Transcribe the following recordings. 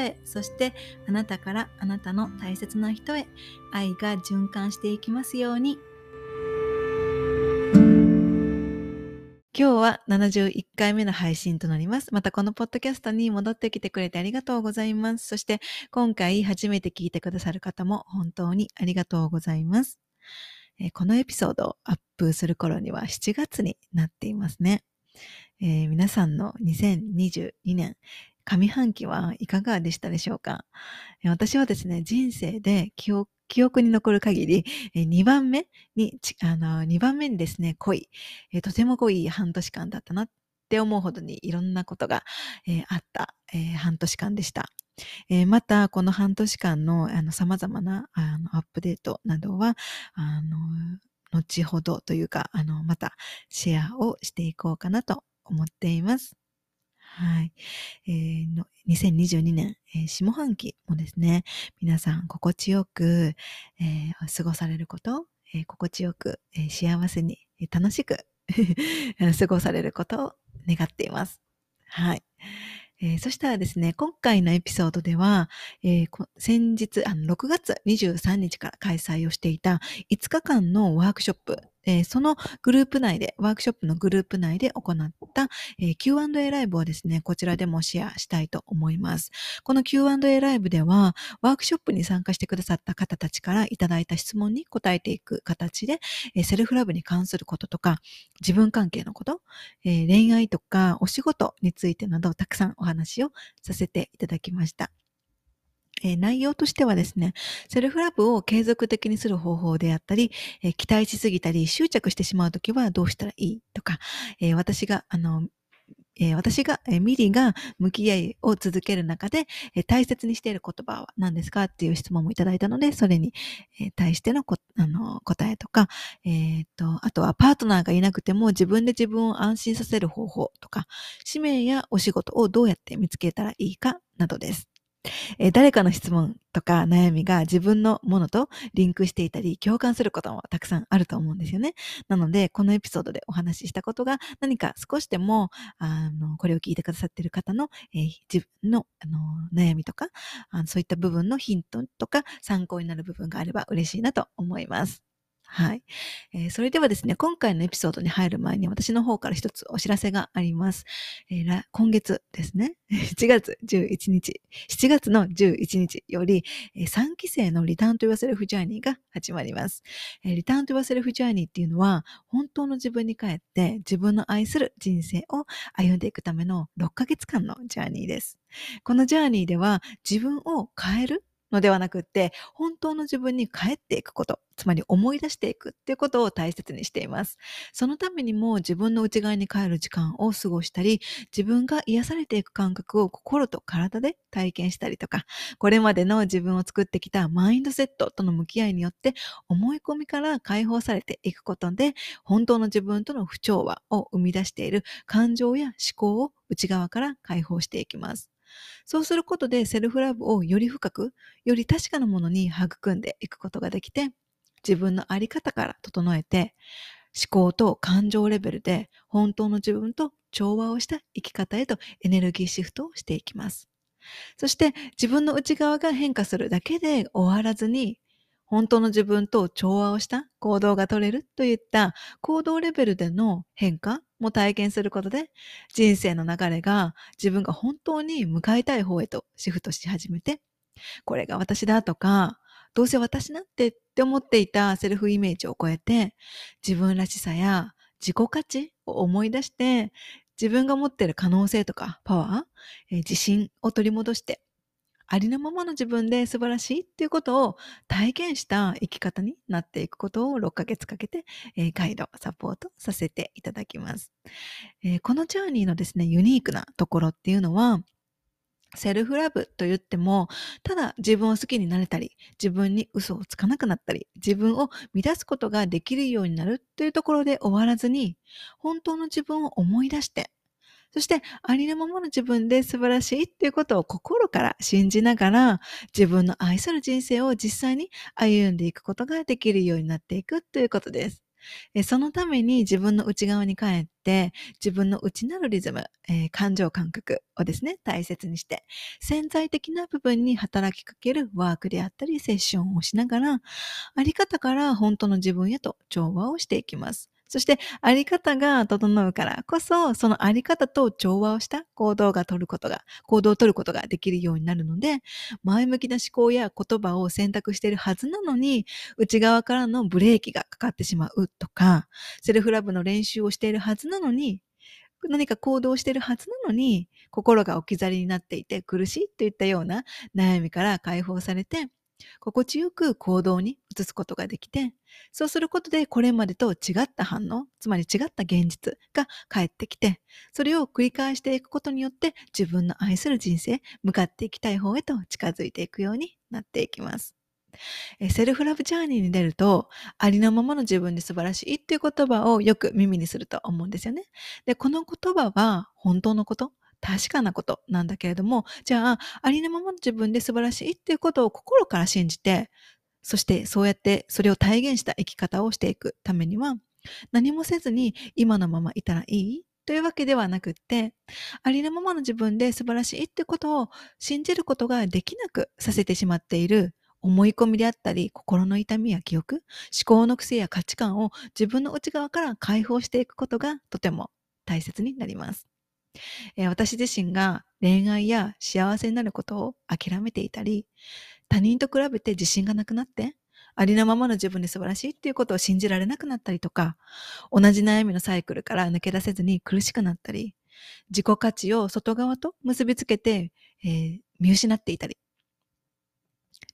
へそしてあなたからあなたの大切な人へ愛が循環していきますように今日は71回目の配信となります。またこのポッドキャストに戻ってきてくれてありがとうございます。そして今回初めて聞いてくださる方も本当にありがとうございます。えー、このエピソードをアップする頃には7月になっていますね。えー、皆さんの2022年上半期はいかがでしたでしょうか？私はですね、人生で記憶記憶に残る限り、2番目に、あの、2番目にですね、濃い、とても濃い半年間だったなって思うほどにいろんなことが、えあった、え半年間でした。えまた、この半年間のあの様々なあのアップデートなどは、あの、後ほどというか、あの、またシェアをしていこうかなと思っています。はい。えー、の2022年、えー、下半期もですね、皆さん心地よく、えー、過ごされること、えー、心地よく、えー、幸せに、えー、楽しく 過ごされることを願っています。はい。えー、そしたらですね、今回のエピソードでは、えー、先日あの、6月23日から開催をしていた5日間のワークショップ、えー、そのグループ内で、ワークショップのグループ内で行った、えー、Q&A ライブをですね、こちらでもシェアしたいと思います。この Q&A ライブでは、ワークショップに参加してくださった方たちからいただいた質問に答えていく形で、えー、セルフラブに関することとか、自分関係のこと、え恋愛とかお仕事についてなど、たくさんお話をさせていただきました。え、内容としてはですね、セルフラブを継続的にする方法であったり、え、期待しすぎたり執着してしまうときはどうしたらいいとか、え、私が、あの、え私が、えミリが向き合いを続ける中で、え大切にしている言葉は何ですかっていう質問もいただいたので、それに、え対してのこあの答えとか、えっ、と、あとはパートナーがいなくても自分で自分を安心させる方法とか、使命やお仕事をどうやって見つけたらいいかなどです。えー、誰かの質問とか悩みが自分のものとリンクしていたり、共感することもたくさんあると思うんですよね。なので、このエピソードでお話ししたことが何か少しでも、あの、これを聞いてくださっている方の、えー、自分のあの悩みとかあの、そういった部分のヒントとか参考になる部分があれば嬉しいなと思います。はい、えー、それではですね、今回のエピソードに入る前に私の方から一つお知らせがあります。えー、今月ですね、7月11日、7月の11日より、えー、3期生のリターンと言わせるフジャーニーが始まります、えー。リターンと言わせるフジャーニーっていうのは、本当の自分に帰って自分の愛する人生を歩んでいくための6ヶ月間のジャーニーです。このジャーニーでは自分を変えるのではなくって、本当の自分に帰っていくこと、つまり思い出していくっていうことを大切にしています。そのためにも自分の内側に帰る時間を過ごしたり、自分が癒されていく感覚を心と体で体験したりとか、これまでの自分を作ってきたマインドセットとの向き合いによって思い込みから解放されていくことで、本当の自分との不調和を生み出している感情や思考を内側から解放していきます。そうすることでセルフラブをより深く、より確かなものに育んでいくことができて、自分のあり方から整えて、思考と感情レベルで本当の自分と調和をした生き方へとエネルギーシフトをしていきます。そして自分の内側が変化するだけで終わらずに本当の自分と調和をした行動が取れるといった行動レベルでの変化も体験することで人生の流れが自分が本当に向かいたい方へとシフトし始めてこれが私だとかどうせ私なんてって思っていたセルフイメージを超えて自分らしさや自己価値を思い出して自分が持っている可能性とかパワー、え自信を取り戻してありのままの自分で素晴らしいっていうことを体験した生き方になっていくことを6ヶ月かけて、えー、ガイド、サポートさせていただきます、えー、このジャーニーのですね、ユニークなところっていうのは、セルフラブと言っても、ただ自分を好きになれたり、自分に嘘をつかなくなったり、自分を乱すことができるようになるというところで終わらずに、本当の自分を思い出して、そしてありのままの自分で素晴らしいっていうことを心から信じながら自分の愛する人生を実際に歩んでいくことができるようになっていくということです。そのために自分の内側に帰って自分の内なるリズム、えー、感情感覚をですね、大切にして潜在的な部分に働きかけるワークであったりセッションをしながらあり方から本当の自分へと調和をしていきます。そして、あり方が整うからこそ、そのあり方と調和をした行動が取ることが、行動を取ることができるようになるので、前向きな思考や言葉を選択しているはずなのに、内側からのブレーキがかかってしまうとか、セルフラブの練習をしているはずなのに、何か行動しているはずなのに、心が置き去りになっていて苦しいといったような悩みから解放されて、心地よく行動に移すことができて、そうすることでこれまでと違った反応、つまり違った現実が返ってきて、それを繰り返していくことによって自分の愛する人生、向かっていきたい方へと近づいていくようになっていきます。セルフラブジャーニーに出ると、ありのままの自分で素晴らしいっていう言葉をよく耳にすると思うんですよね。で、この言葉は本当のこと？確かなことなんだけれども、じゃあ、ありのままの自分で素晴らしいっていうことを心から信じて、そしてそうやってそれを体現した生き方をしていくためには、何もせずに今のままいたらいいというわけではなくって、ありのままの自分で素晴らしいってことを信じることができなくさせてしまっている思い込みであったり、心の痛みや記憶、思考の癖や価値観を自分の内側から解放していくことがとても大切になります。えー、私自身が恋愛や幸せになることを諦めていたり、他人と比べて自信がなくなって、ありのままの自分で素晴らしいっていうことを信じられなくなったりとか、同じ悩みのサイクルから抜け出せずに苦しくなったり、自己価値を外側と結びつけて、えー、見失っていたり、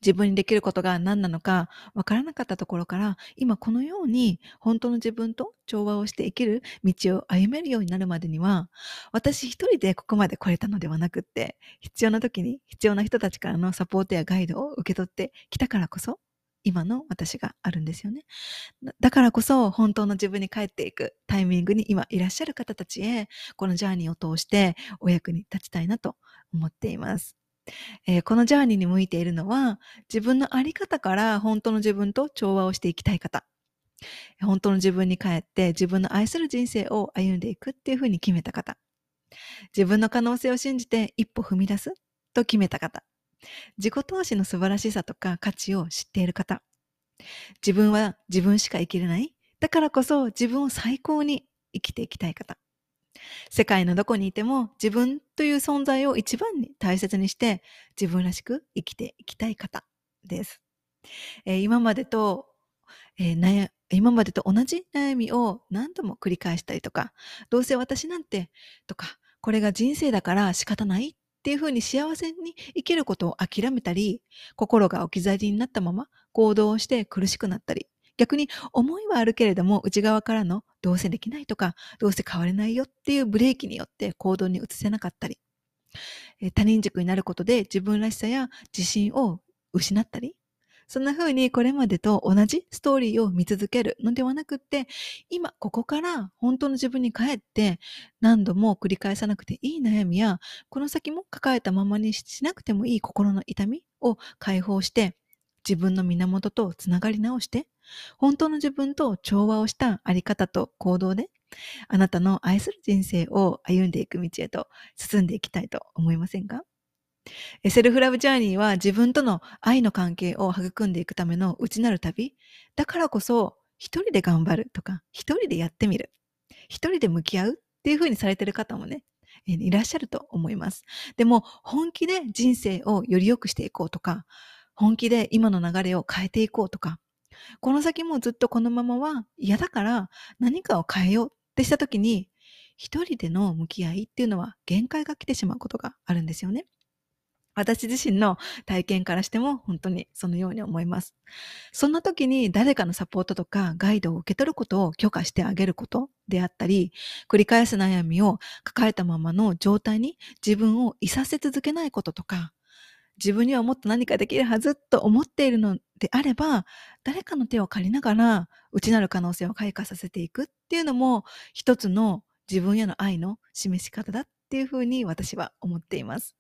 自分にできることが何なのかわからなかったところから、今このように本当の自分と調和をして生きる道を歩めるようになるまでには、私一人でここまで来れたのではなくって、必要な時に必要な人たちからのサポートやガイドを受け取ってきたからこそ、今の私があるんですよね。だからこそ本当の自分に帰っていくタイミングに今いらっしゃる方たちへこのジャーニーを通してお役に立ちたいなと思っています。えー、このジャーニーに向いているのは、自分のあり方から本当の自分と調和をしていきたい方。本当の自分に帰って自分の愛する人生を歩んでいくっていうふうに決めた方。自分の可能性を信じて一歩踏み出すと決めた方。自己投資の素晴らしさとか価値を知っている方。自分は自分しか生きれない。だからこそ自分を最高に生きていきたい方。世界のどこにいても自分という存在を一番に大切にして自分らしく生きていきたい方です。えー、今までと、えー、今までと同じ悩みを何度も繰り返したりとか、どうせ私なんてとか、これが人生だから仕方ないっていうふうに幸せに生きることを諦めたり、心が置き去りになったまま行動して苦しくなったり、逆に思いはあるけれども内側からのどうせできないとかどうせ変われないよっていうブレーキによって行動に移せなかったり他人軸になることで自分らしさや自信を失ったりそんな風にこれまでと同じストーリーを見続けるのではなくって、今ここから本当の自分に帰って何度も繰り返さなくていい悩みや、この先も抱えたままにしなくてもいい心の痛みを解放して、自分の源とつながり直して、本当の自分と調和をしたあり方と行動で、あなたの愛する人生を歩んでいく道へと進んでいきたいと思いませんか？セルフラブジャーニーは自分との愛の関係を育んでいくための内なる旅。だからこそ、一人で頑張るとか、一人でやってみる。一人で向き合うっていう風にされてる方もね、いらっしゃると思います。でも、本気で人生をより良くしていこうとか、本気で今の流れを変えていこうとか、この先もずっとこのままは嫌だから何かを変えようってした時に、一人での向き合いっていうのは限界が来てしまうことがあるんですよね。私自身の体験からしても本当にそのように思います。そんな時に誰かのサポートとかガイドを受け取ることを許可してあげることであったり、繰り返す悩みを抱えたままの状態に自分をいさせ続けないこととか、自分にはもっと何かできるはずと思っているのであれば、誰かの手を借りながら内なる可能性を開花させていくっていうのも一つの自分への愛の示し方だっていうふうに私は思っています。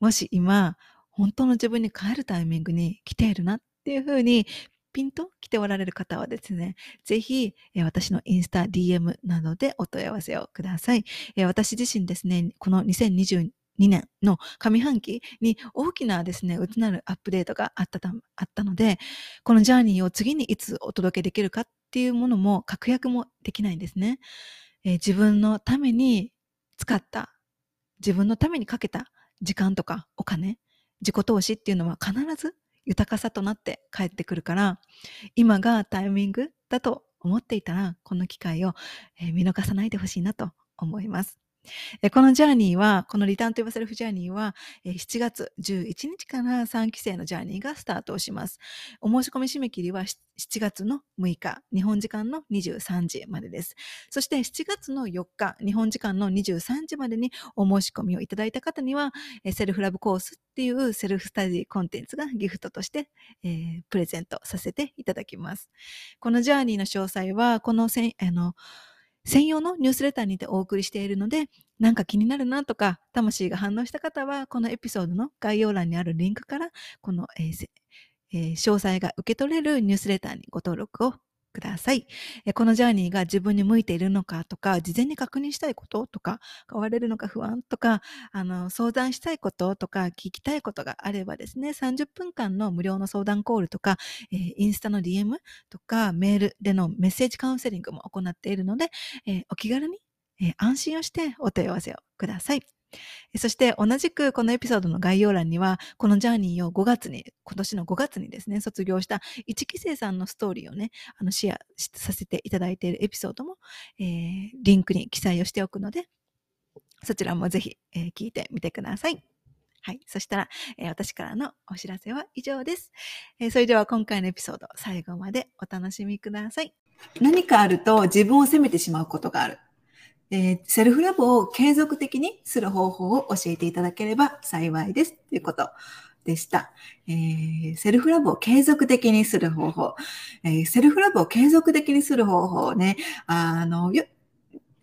もし今、本当の自分に帰るタイミングに来ているなっていうふうにピンと来ておられる方はですね、ぜひ、私のインスタ、DM などでお問い合わせをください。私自身ですね、この2022年の上半期に大きなですね、内なるアップデートがあったたあったので、このジャーニーを次にいつお届けできるかっていうものも確約もできないんですね。え自分のために使った、自分のためにかけた時間とかお金、自己投資っていうのは必ず豊かさとなって帰ってくるから、今がタイミングだと思っていたら、この機会を見逃さないでほしいなと思います。このジャーニーは、このリターンと言わせるフジャーニーは、7月11日から3期生のジャーニーがスタートをします。お申し込み締め切りは7月の6日、日本時間の23時までです。そして7月の4日、日本時間の23時までにお申し込みをいただいた方には、セルフラブコースっていうセルフスタディコンテンツがギフトとして、えー、プレゼントさせていただきます。このジャーニーの詳細は、このせあの専用のニュースレターにてお送りしているので、なんか気になるなとか、魂が反応した方は、このエピソードの概要欄にあるリンクから、この、えーえー、詳細が受け取れるニュースレターにご登録をください。このジャーニーが自分に向いているのかとか、事前に確認したいこととか、変われるのか不安とか、あの、相談したいこととか、聞きたいことがあればですね、30分間の無料の相談コールとか、インスタの DM とか、メールでのメッセージカウンセリングも行っているので、お気軽に、安心をしてお問い合わせをください。そして同じくこのエピソードの概要欄には、このジャーニーを5月に、今年の5月にですね、卒業した1期生さんのストーリーをね、あのシェアさせていただいているエピソードも、えー、リンクに記載をしておくので、そちらもぜひ、えー、聞いてみてください。はい。そしたら、えー、私からのお知らせは以上です、え、それでは今回のエピソード、最後までお楽しみください。何かあると自分を責めてしまうことがある。えー、セルフラブを継続的にする方法を教えていただければ幸いです。ということでした。えー、セルフラブを継続的にする方法。えー、セルフラブを継続的にする方法ね。あの、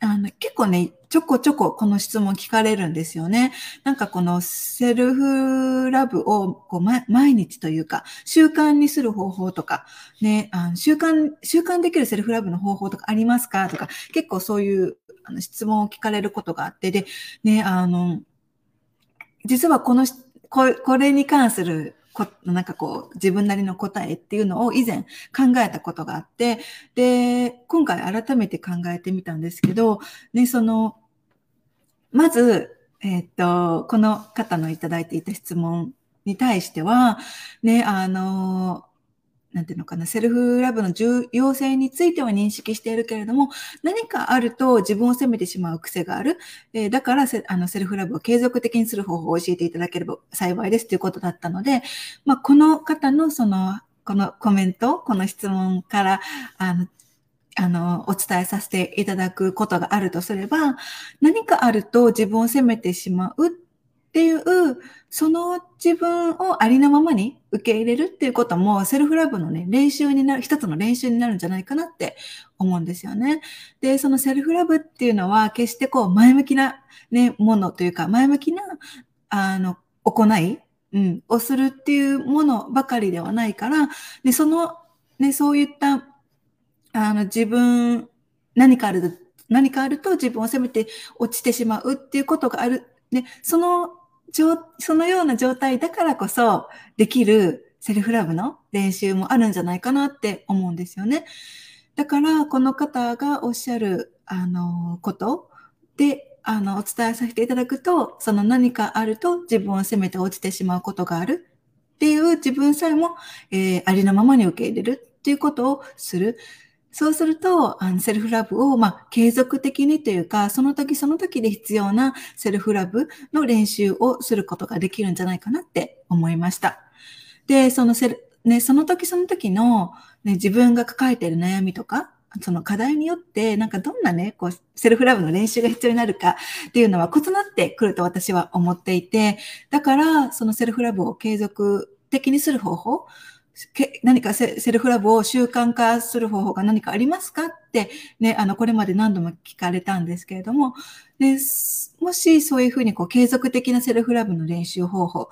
あの結構ね、ちょこちょここの質問聞かれるんですよね。なんかこのセルフラブをこう、ま、毎日というか、習慣にする方法とか、ね、あの習慣、習慣できるセルフラブの方法とかありますかとか、結構そういうあの質問を聞かれることがあって、で、ね、あの、実はこの、ここれに関するこ、なんかこう、自分なりの答えっていうのを以前考えたことがあって、で、今回改めて考えてみたんですけど、ね、その、まず、えっ、と、この方のいただいていた質問に対しては、ね、あの、なんていうのかな、セルフラブの重要性については認識しているけれども、何かあると自分を責めてしまう癖がある。えー、だからセあのセルフラブを継続的にする方法を教えていただければ幸いですということだったので、まあ、この方のその、このコメント、この質問から、あの、あの、お伝えさせていただくことがあるとすれば、何かあると自分を責めてしまうっていう、その自分をありのままに受け入れるっていうことも、セルフラブのね、練習になる、一つの練習になるんじゃないかなって思うんですよね。で、そのセルフラブっていうのは、決してこう、前向きなね、ものというか、前向きな、あの、行い、うん、をするっていうものばかりではないから、で、その、ね、そういった、あの、自分、何かある、何かあると自分を責めて落ちてしまうっていうことがある。で、そのそのような状態だからこそできるセルフラブの練習もあるんじゃないかなって思うんですよね。だから、この方がおっしゃる、あの、ことで、あの、お伝えさせていただくと、その何かあると自分を責めて落ちてしまうことがあるっていう自分さえも、えー、ありのままに受け入れるっていうことをする。そうすると、あのセルフラブを、まあ、継続的にというか、その時その時で必要なセルフラブの練習をすることができるんじゃないかなって思いました。で、そのセル、ね、その時その時の、ね、自分が抱えている悩みとか、その課題によって、なんかどんなね、こう、セルフラブの練習が必要になるかっていうのは異なってくると私は思っていて、だから、そのセルフラブを継続的にする方法、け何かセルフラブを習慣化する方法が何かありますかって、ね、あの、これまで何度も聞かれたんですけれども、でもしそういうふうにこう継続的なセルフラブの練習方法、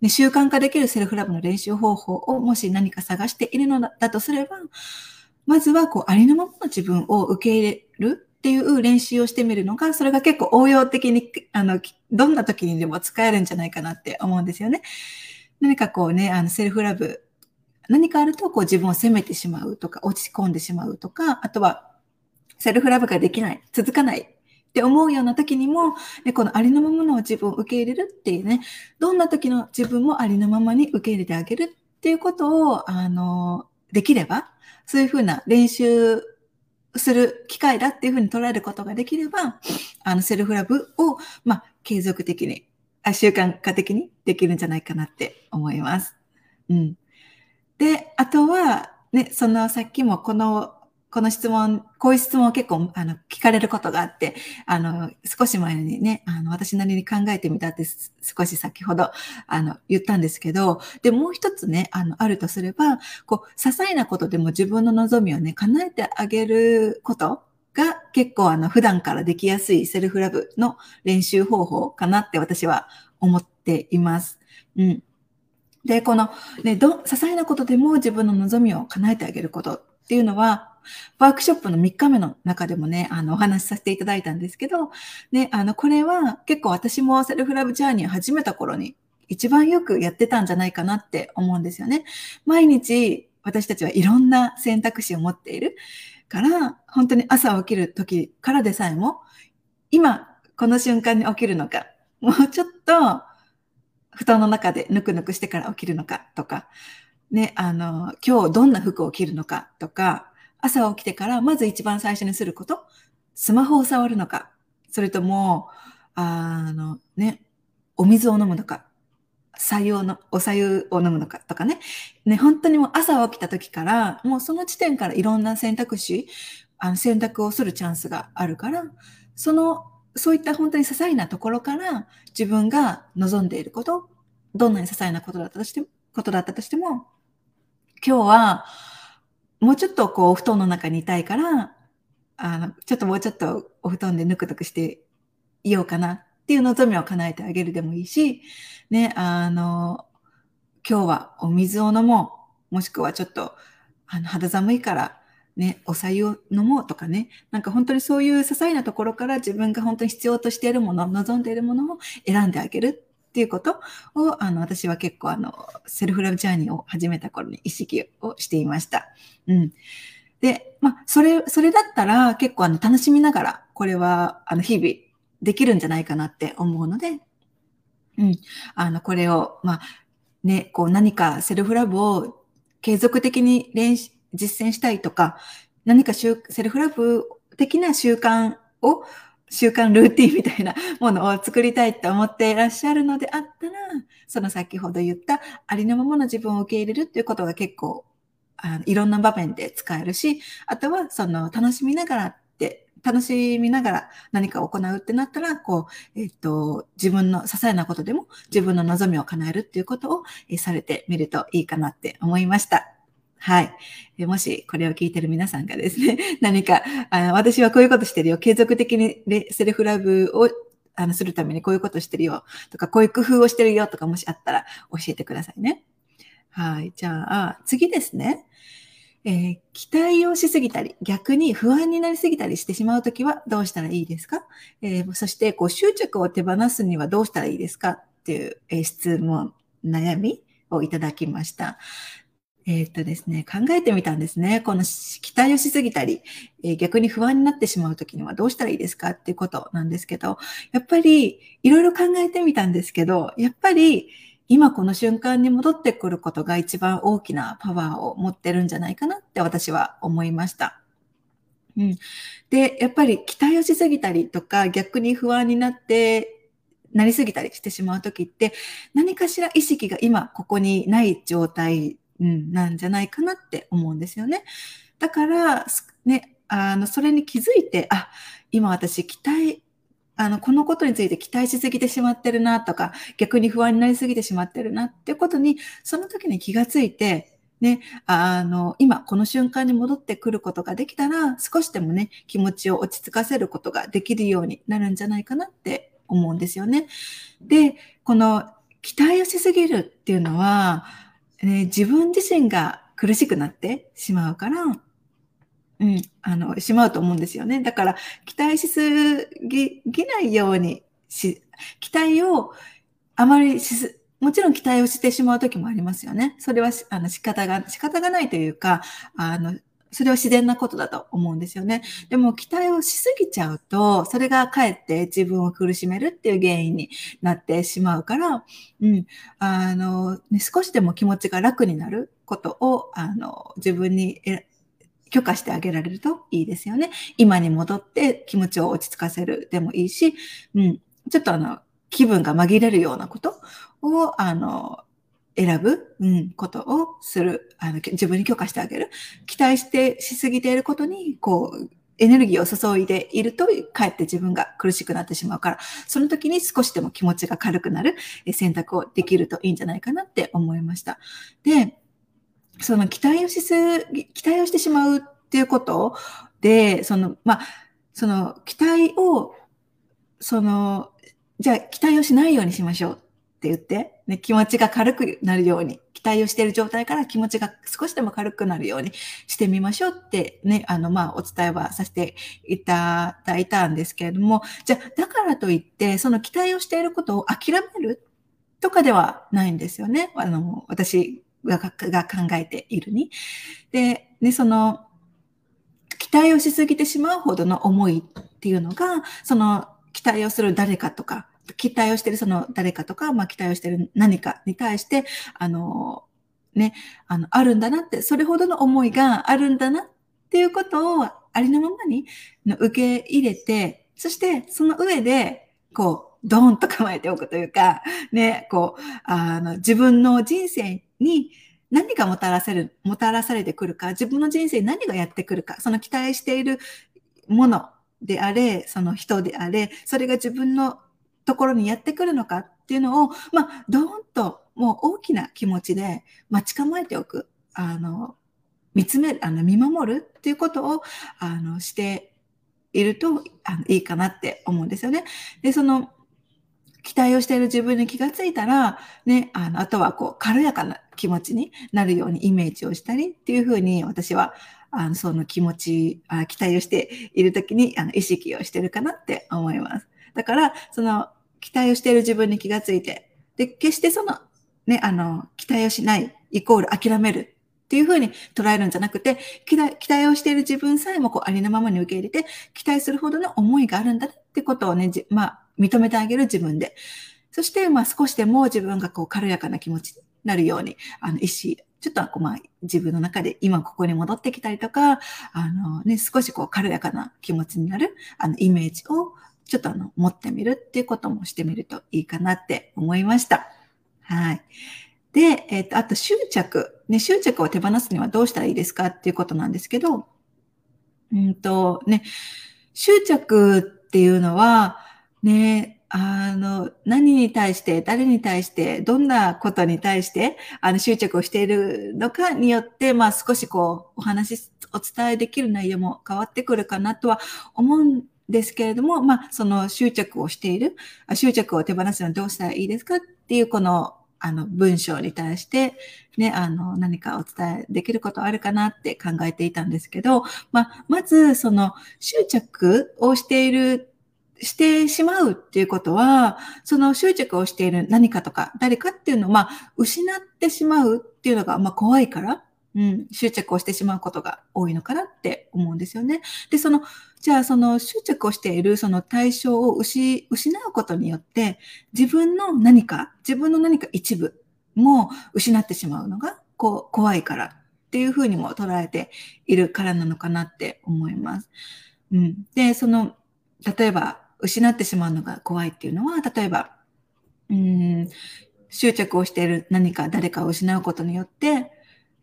ね、習慣化できるセルフラブの練習方法をもし何か探しているのだとすれば、まずはこうありのままの自分を受け入れるっていう練習をしてみるのが、それが結構応用的に、あの、どんな時にでも使えるんじゃないかなって思うんですよね。何かこうね、あの、セルフラブ何かあるとこう自分を責めてしまうとか、落ち込んでしまうとか、あとはセルフラブができない、続かないって思うような時にも、ね、このありのままの自分を受け入れるっていうね、どんな時の自分もありのままに受け入れてあげるっていうことを、あの、できれば、そういうふうな練習する機会だっていうふうに捉えることができれば、あの、セルフラブを、まあ、継続的に、習慣化的にできるんじゃないかなって思います。うん。で、あとは、ね、そのさっきもこの、この質問、こういう質問を結構、あの、聞かれることがあって、あの、少し前にね、あの、私なりに考えてみたって少し先ほど、あの、言ったんですけど、で、もう一つね、あの、あるとすれば、こう、些細なことでも自分の望みをね、叶えてあげることが結構、あの、普段からできやすいセルフラブの練習方法かなって私は思っています。うん。で、この、ね、ど、些細なことでも自分の望みを叶えてあげることっていうのは、ワークショップの3日目の中でもね、あの、お話しさせていただいたんですけど、ね、あの、これは結構私もセルフラブジャーニーを始めた頃に一番よくやってたんじゃないかなって思うんですよね。毎日私たちはいろんな選択肢を持っているから、本当に朝起きる時からでさえも、今、この瞬間に起きるのか、もうちょっと布団の中でぬくぬくしてから起きるのかとか、ね、あの、今日どんな服を着るのかとか、朝起きてからまず一番最初にすること、スマホを触るのか、それとも、あの、ね、お水を飲むのか、採用の、お茶湯を飲むのかとかね。ね、本当にもう朝起きた時から、もうその時点からいろんな選択肢、あの選択をするチャンスがあるから、そのそういった本当に些細なところから自分が望んでいること、どんなに些細なことだったとしても、ことだったとしても、今日はもうちょっとこうお布団の中にいたいから、あの、ちょっともうちょっとお布団でぬくぬくしていようかなっていう望みを叶えてあげるでもいいし、ね、あの、今日はお水を飲もう。もしくはちょっと、あの、肌寒いから、ね、お茶を飲もうとかね、なんか本当にそういう些細なところから自分が本当に必要としているもの、望んでいるものを選んであげるっていうことを、あの、私は結構あの、セルフラブジャーニーを始めた頃に意識をしていました。うん。で、まあ、それ、それだったら結構あの、楽しみながら、これは、あの、日々できるんじゃないかなって思うので、うん。あの、これを、まあ、ね、こう何かセルフラブを継続的に練習、実践したいとか、何かセルフラブ的な習慣を、習慣ルーティンみたいな ものを作りたいって思っていらっしゃるのであったら、その先ほど言ったありのままの自分を受け入れるっていうことが結構あのいろんな場面で使えるし、あとはその楽しみながらって、楽しみながら何かを行うってなったら、こう、えっ、と、自分の些細なことでも自分の望みを叶えるっていうことを、えされてみるといいかなって思いました。はい。もしこれを聞いてる皆さんがですね、何か、あ私はこういうことしてるよ。継続的にセルフラブをあのするためにこういうことしてるよ。とか、こういう工夫をしてるよとか、もしあったら教えてくださいね。はい。じゃあ、次ですね。えー、期待をしすぎたり、逆に不安になりすぎたりしてしまうときはどうしたらいいですか、えー、そして、こう、執着を手放すにはどうしたらいいですか？っていう、え、質問、悩みをいただきました。えー、っとですね、考えてみたんですね。この期待をしすぎたり、えー、逆に不安になってしまうときにはどうしたらいいですか？っていうことなんですけど、やっぱりいろいろ考えてみたんですけど、やっぱり今この瞬間に戻ってくることが一番大きなパワーを持ってるんじゃないかなって私は思いました。うん。で、やっぱり期待をしすぎたりとか、逆に不安になって、なりすぎたりしてしまうときって、何かしら意識が今ここにない状態、うん、なんじゃないかなって思うんですよね。だから、ね、あの、それに気づいて、あ、今私期待、あの、このことについて期待しすぎてしまってるなとか、逆に不安になりすぎてしまってるなっていうことに、その時に気がついて、ね、あの、今この瞬間に戻ってくることができたら、少しでもね、気持ちを落ち着かせることができるようになるんじゃないかなって思うんですよね。で、この期待をしすぎるっていうのは、ね、自分自身が苦しくなってしまうから、うん、あの、しまうと思うんですよね。だから、期待しすぎぎないようにし、期待をあまりしす、もちろん期待をしてしまう時もありますよね。それはあの仕方が、仕方がないというか、あの、それは自然なことだと思うんですよね。でも期待をしすぎちゃうと、それがかえって自分を苦しめるっていう原因になってしまうから、うん、あの、ね、少しでも気持ちが楽になることを、あの、自分に許可してあげられるといいですよね。今に戻って気持ちを落ち着かせるでもいいし、うん、ちょっとあの、気分が紛れるようなことを、あの、選ぶ、うん、ことをする、あの、自分に許可してあげる。期待して、しすぎていることに、こう、エネルギーを注いでいると、かえって自分が苦しくなってしまうから、その時に少しでも気持ちが軽くなる選択をできるといいんじゃないかなって思いました。で、その期待をしすぎ、期待をしてしまうっていうことで、その、まあ、その期待を、その、じゃあ期待をしないようにしましょうって言って、ね、気持ちが軽くなるように、期待をしている状態から気持ちが少しでも軽くなるようにしてみましょうってね、あの、まあ、お伝えはさせていただいたんですけれども、じゃあ、だからといって、その期待をしていることを諦めるとかではないんですよね。あの、私がが考えているに。で、ね、その、期待をしすぎてしまうほどの思いっていうのが、その期待をする誰かとか、期待をしてるその誰かとか、まあ期待をしてる何かに対して、あの、ね、あの、あるんだなって、それほどの思いがあるんだなっていうことをありのままに受け入れて、そしてその上で、こう、ドーンと構えておくというか、ね、こう、あの、自分の人生に何がもたらせる、もたらされてくるか、自分の人生に何がやってくるか、その期待しているものであれ、その人であれ、それが自分のところにやってくるのかっていうのを、まあ、ドーンともう大きな気持ちで待ち構えておく。あの、見つめ、あの、見守るっていうことを、あの、しているとあのいいかなって思うんですよね。で、その、期待をしている自分に気がついたら、ね、あの、あとはこう、軽やかな気持ちになるようにイメージをしたりっていうふうに私は、あの、その気持ち、あ期待をしているときに、あの、意識をしてるかなって思います。だから、その、期待をしている自分に気がついて、で、決してその、ね、あの、期待をしない、イコール諦めるっていうふうに捉えるんじゃなくて、期待期待をしている自分さえもこうありのままに受け入れて、期待するほどの思いがあるんだってことをね、じまあ、認めてあげる自分で。そして、まあ、少しでも自分がこう軽やかな気持ちになるように、あの、意思、ちょっとこう、まあ、自分の中で今ここに戻ってきたりとか、あのね、少しこう軽やかな気持ちになる、あの、イメージをちょっとあの、持ってみるっていうこともしてみるといいかなって思いました。はい。で、えっ、と、あと執着。ね、執着を手放すにはどうしたらいいですかっていうことなんですけど、うんと、ね、執着っていうのは、ね、あの、何に対して、誰に対して、どんなことに対して、あの、執着をしているのかによって、まあ少しこう、お話、お伝えできる内容も変わってくるかなとは思うんですけれども、まあ、その執着をしている、執着を手放すのはどうしたらいいですかっていう、この、あの、文章に対して、ね、あの、何かお伝えできることあるかなって考えていたんですけど、まあ、まず、その、執着をしている、してしまうっていうことは、その執着をしている何かとか、誰かっていうのを、まあ、失ってしまうっていうのが、まあ、怖いから、うん、執着をしてしまうことが多いのかなって思うんですよね。で、その、じゃあその執着をしているその対象を失うことによって、自分の何か、自分の何か一部も失ってしまうのがこう怖いからっていうふうにも捉えているからなのかなって思います。うん。で、その、例えば、失ってしまうのが怖いっていうのは、例えば、うん、執着をしている何か誰かを失うことによって、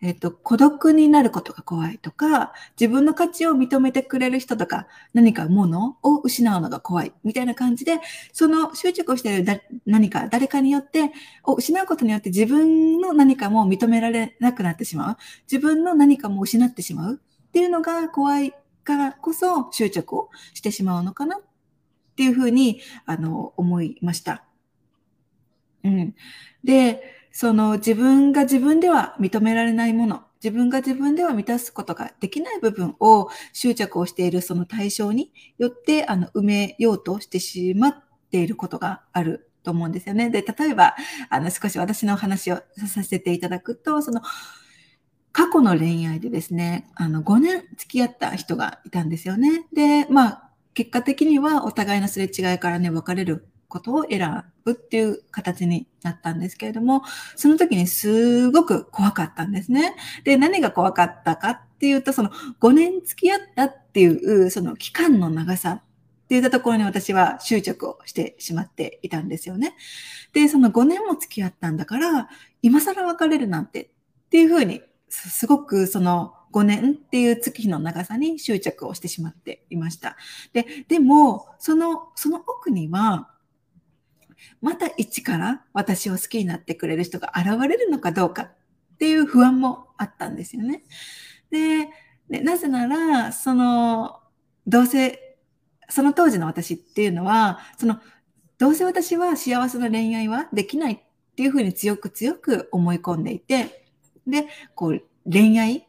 えっと、孤独になることが怖いとか、自分の価値を認めてくれる人とか、何かものを失うのが怖い、みたいな感じで、その執着をしている何か、誰かによって、を失うことによって自分の何かも認められなくなってしまう。自分の何かも失ってしまうっていうのが怖いからこそ執着をしてしまうのかなっていうふうに、あの、思いました。うん。で、その自分が自分では認められないもの、自分が自分では満たすことができない部分を執着をしているその対象によってあの埋めようとしてしまっていることがあると思うんですよね。で、例えば、あの少し私の話をさせていただくと、その過去の恋愛でですね、あの5年付き合った人がいたんですよね。で、まあ、結果的にはお互いのすれ違いからね、別れることを選ぶっていう形になったんですけれども、その時にすごく怖かったんですね。で、何が怖かったかっていうと、その5年付き合ったっていうその期間の長さっていったところに私は執着をしてしまっていたんですよね。で、その5年も付き合ったんだから、今更別れるなんてっていうふうに、すごくその5年っていう月日の長さに執着をしてしまっていました。で、でも、その、その奥には、また一から私を好きになってくれる人が現れるのかどうかっていう不安もあったんですよね。で、でなぜなら、その、どうせ、その当時の私っていうのは、その、どうせ私は幸せな恋愛はできないっていうふうに強く強く思い込んでいて、で、こう、恋愛、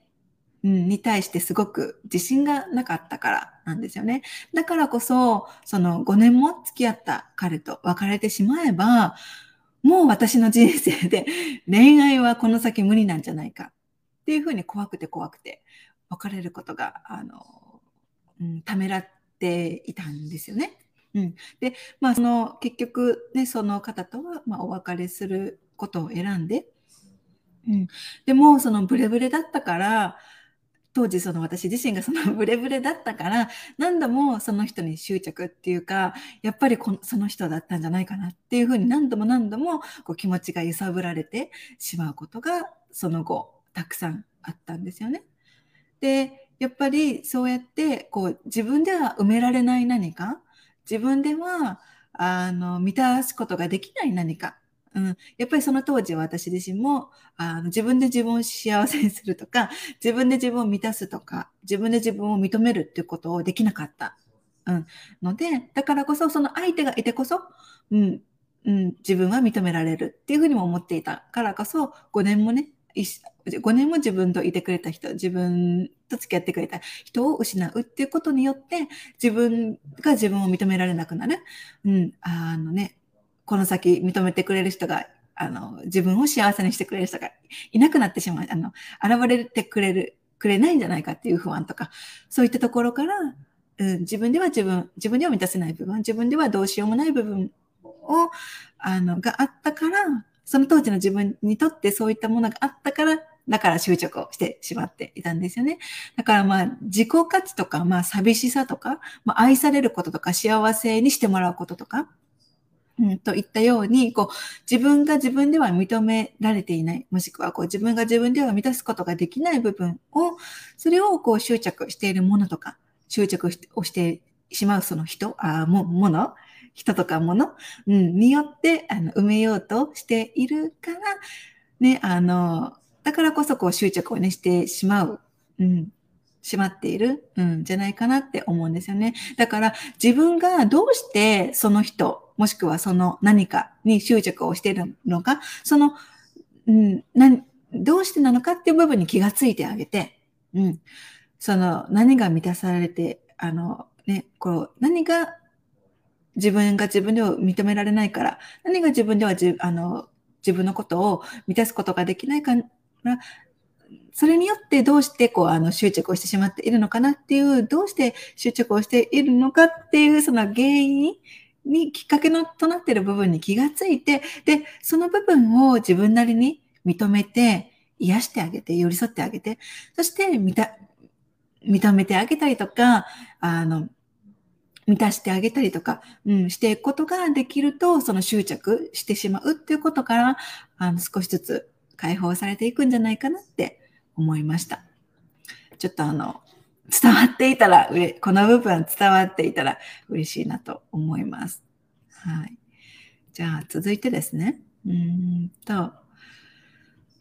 に対してすごく自信がなかったからなんですよね。だからこそ、その5年も付き合った彼と別れてしまえば、もう私の人生で恋愛はこの先無理なんじゃないかっていうふうに怖くて怖くて別れることが、あの、うん、ためらっていたんですよね。うん、で、まあ、その結局ね、その方とは、まあ、お別れすることを選んで、うん、でも、そのブレブレだったから、当時その私自身がその ブレブレだったから何度もその人に執着っていうかやっぱりこのその人だったんじゃないかなっていうふうに何度も何度もこう気持ちが揺さぶられてしまうことがその後たくさんあったんですよね。でやっぱりそうやってこう自分では埋められない何か自分ではあの満たすことができない何かうん、やっぱりその当時は私自身もあの自分で自分を幸せにするとか、自分で自分を満たすとか、自分で自分を認めるっていうことをできなかった。うん、ので、だからこそその相手がいてこそ、うん、うん、自分は認められるっていうふうにも思っていたからこそ、5年もね、5年も自分といてくれた人、自分と付き合ってくれた人を失うっていうことによって、自分が自分を認められなくなる。うん、あのね、この先認めてくれる人が、あの、自分を幸せにしてくれる人がいなくなってしまう、あの、現れてくれる、くれないんじゃないかっていう不安とか、そういったところから、うん、自分では自分、自分では満たせない部分、自分ではどうしようもない部分を、あの、があったから、その当時の自分にとってそういったものがあったから、だから執着をしてしまっていたんですよね。だからまあ自己価値とか、まあ寂しさとか、まあ愛されることとか幸せにしてもらうこととか、うん、といったように、こう、自分が自分では認められていない、もしくはこう自分が自分では満たすことができない部分を、それをこう執着しているものとか、執着をしてしまうその人、あも、もの、人とかもの、うん、によって、あの、埋めようとしているから、ね、あの、だからこそこう執着をね、してしまう。うん。しまっている、うん、じゃないかなって思うんですよね。だから自分がどうしてその人、もしくはその何かに執着をしているのか、その、うん、どうしてなのかっていう部分に気がついてあげて、うん、その何が満たされて、あの、ね、こう、何が自分が自分では認められないから、何が自分ではじあの自分のことを満たすことができないから、それによってどうしてこうあの執着をしてしまっているのかなっていう、どうして執着をしているのかっていうその原因にきっかけのとなっている部分に気がついて、で、その部分を自分なりに認めて、癒してあげて、寄り添ってあげて、そして見た、認めてあげたりとか、あの、満たしてあげたりとか、うん、していくことができると、その執着してしまうっていうことから、あの、少しずつ解放されていくんじゃないかなって思いました。ちょっとあの、伝わっていたら、この部分伝わっていたら嬉しいなと思います。はい。じゃあ、続いてですね。うんと、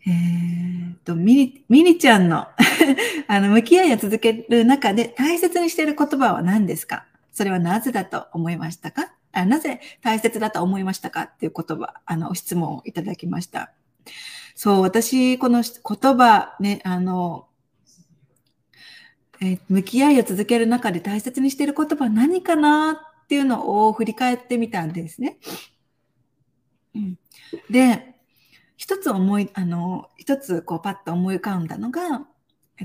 えー、と、ミニ、ミニちゃんの あの、向き合いを続ける中で大切にしている言葉は何ですか？それはなぜだと思いましたか？あなぜ大切だと思いましたかっていう言葉、あの、質問をいただきました。そう、私、この言葉、ね、あの、え、向き合いを続ける中で大切にしている言葉は何かなっていうのを振り返ってみたんですね。うん、で、一つ思い、あの、一つこうパッと思い浮かんだのが、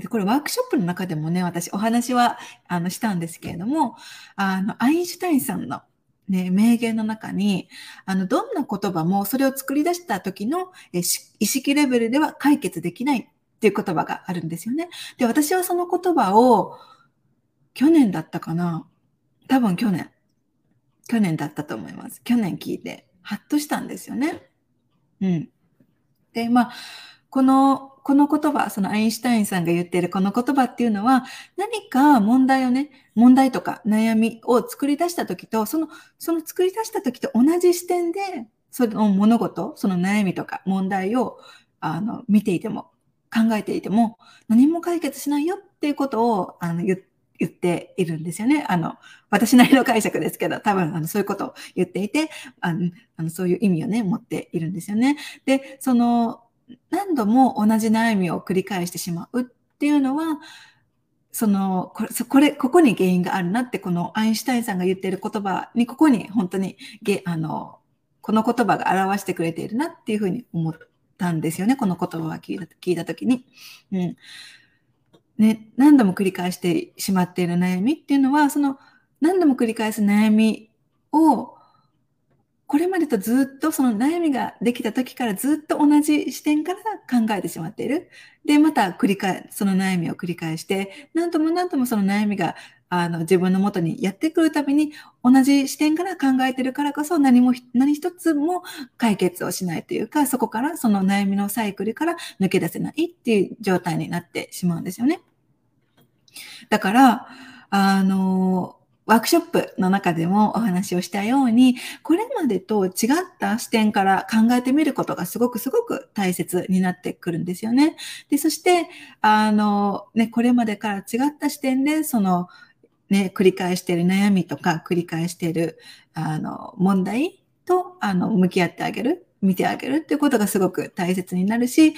これワークショップの中でもね、私お話はあのしたんですけれども、あの、アインシュタインさんのね、名言の中に、あの、どんな言葉もそれを作り出した時の意識レベルでは解決できないっていう言葉があるんですよね。で、私はその言葉を去年だったかな多分去年。去年だったと思います。去年聞いて、ハッとしたんですよね。うん。で、まあ、この、この言葉、そのアインシュタインさんが言っているこの言葉っていうのは、何か問題をね、問題とか悩みを作り出した時と、その、その作り出した時と同じ視点で、その物事、その悩みとか問題を、あの、見ていても、考えていても、何も解決しないよっていうことを、あの、言って、言っているんですよね。あの、私なりの解釈ですけど、多分、あの、そういうことを言っていて、あの、あのそういう意味をね、持っているんですよね。で、その、何度も同じ悩みを繰り返してしまうっていうのは、その、これ、これ、ここに原因があるなって、このアインシュタインさんが言っている言葉に、ここに本当に、あの、この言葉が表してくれているなっていうふうに思ったんですよね。この言葉を聞いた聞いたときに。うん。ね、何度も繰り返してしまっている悩みっていうのは、その何度も繰り返す悩みを、これまでとずっとその悩みができた時からずっと同じ視点から考えてしまっている。で、また繰り返、その悩みを繰り返して、何度も何度もその悩みがあの自分のもとにやってくるたびに同じ視点から考えてるからこそ何も、何一つも解決をしないというか、そこからその悩みのサイクルから抜け出せないっていう状態になってしまうんですよね。だから、あの、ワークショップの中でもお話をしたように、これまでと違った視点から考えてみることがすごくすごく大切になってくるんですよね。で、そして、あの、ね、これまでから違った視点で、その、ね、繰り返している悩みとか、繰り返している、あの、問題と、あの、向き合ってあげる、見てあげるっていうことがすごく大切になるし、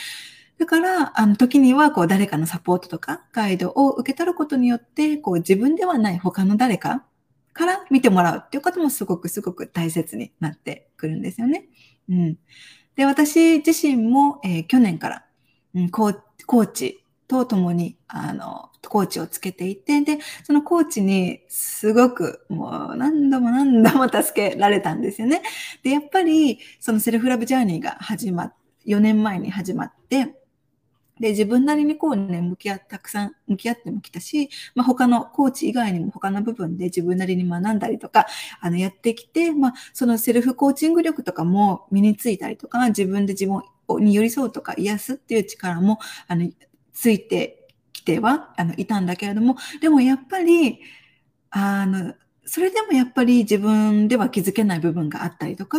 だから、あの、時には、こう、誰かのサポートとか、ガイドを受け取ることによって、こう、自分ではない他の誰かから見てもらうっていうこともすごくすごく大切になってくるんですよね。うん。で、私自身も、えー、去年から、うん、コーコーチと共に、あの、コーチをつけていて、で、そのコーチにすごくもう何度も何度も助けられたんですよね。で、やっぱりそのセルフラブジャーニーが始まっ、4年前に始まって、で、自分なりにこうね、向き合、たくさん向き合ってもきたし、まあ、他のコーチ以外にも他の部分で自分なりに学んだりとか、あの、やってきて、まあ、そのセルフコーチング力とかも身についたりとか、自分で自分に寄り添うとか癒すっていう力も、あの、ついてきては、あの、いたんだけれども、でもやっぱり、あの、それでもやっぱり自分では気づけない部分があったりとか、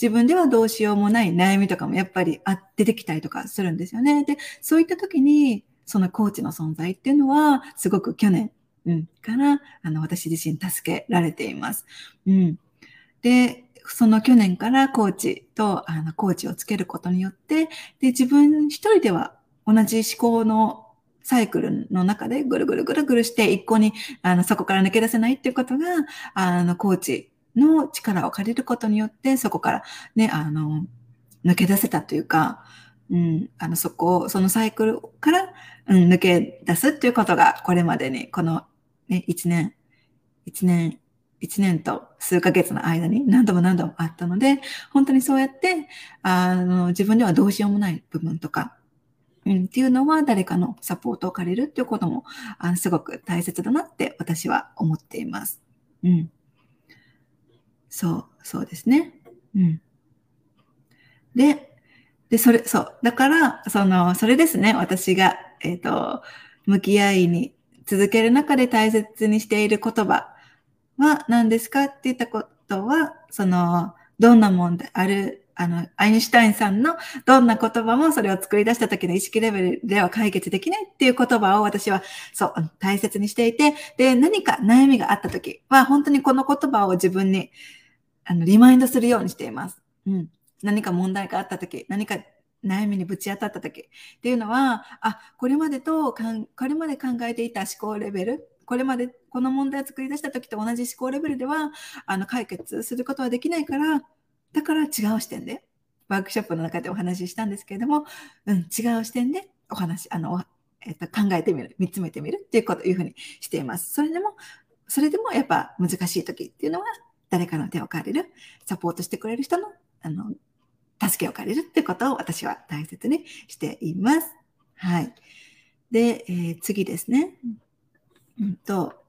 自分ではどうしようもない悩みとかもやっぱりあ出てきたりとかするんですよね。で、そういった時に、そのコーチの存在っていうのは、すごく去年、うん、から、あの、私自身助けられています。うん。で、その去年からコーチと、あの、コーチをつけることによって、で、自分一人では同じ思考のサイクルの中でぐるぐるぐるぐるして一向にあのそこから抜け出せないっていうことが、あの、コーチの力を借りることによって、そこからね、あの、抜け出せたというか、うん、あの、そこを、そのサイクルから、うん、抜け出すっていうことが、これまでに、この、ね、一年、一年、一年と数ヶ月の間に何度も何度もあったので、本当にそうやって、あの、自分ではどうしようもない部分とか、うん、っていうのは誰かのサポートを借りるっていうこともあすごく大切だなって私は思っています。うん。そう、そうですね。うん。で、で、それ、そう。だから、その、それですね。私が、えっ、ー、と、向き合いに続ける中で大切にしている言葉は何ですかって言ったことは、その、どんな問題、ある、あの、アインシュタインさんのどんな言葉もそれを作り出した時の意識レベルでは解決できないっていう言葉を私はそう、大切にしていて、で、何か悩みがあった時は本当にこの言葉を自分にあのリマインドするようにしています。うん。何か問題があった時、何か悩みにぶち当たった時っていうのは、あ、これまでとかん、これまで考えていた思考レベル、これまでこの問題を作り出した時と同じ思考レベルでは、あの、解決することはできないから、だから違う視点で、ワークショップの中でお話ししたんですけれども、うん、違う視点でお話、あの、えっと、考えてみる、見つめてみるっていうこと、いうふうにしています。それでも、それでもやっぱ難しい時っていうのは、誰かの手を借りる、サポートしてくれる人の、あの、助けを借りるってことを私は大切にしています。はい。で、えー、次ですね。うんと、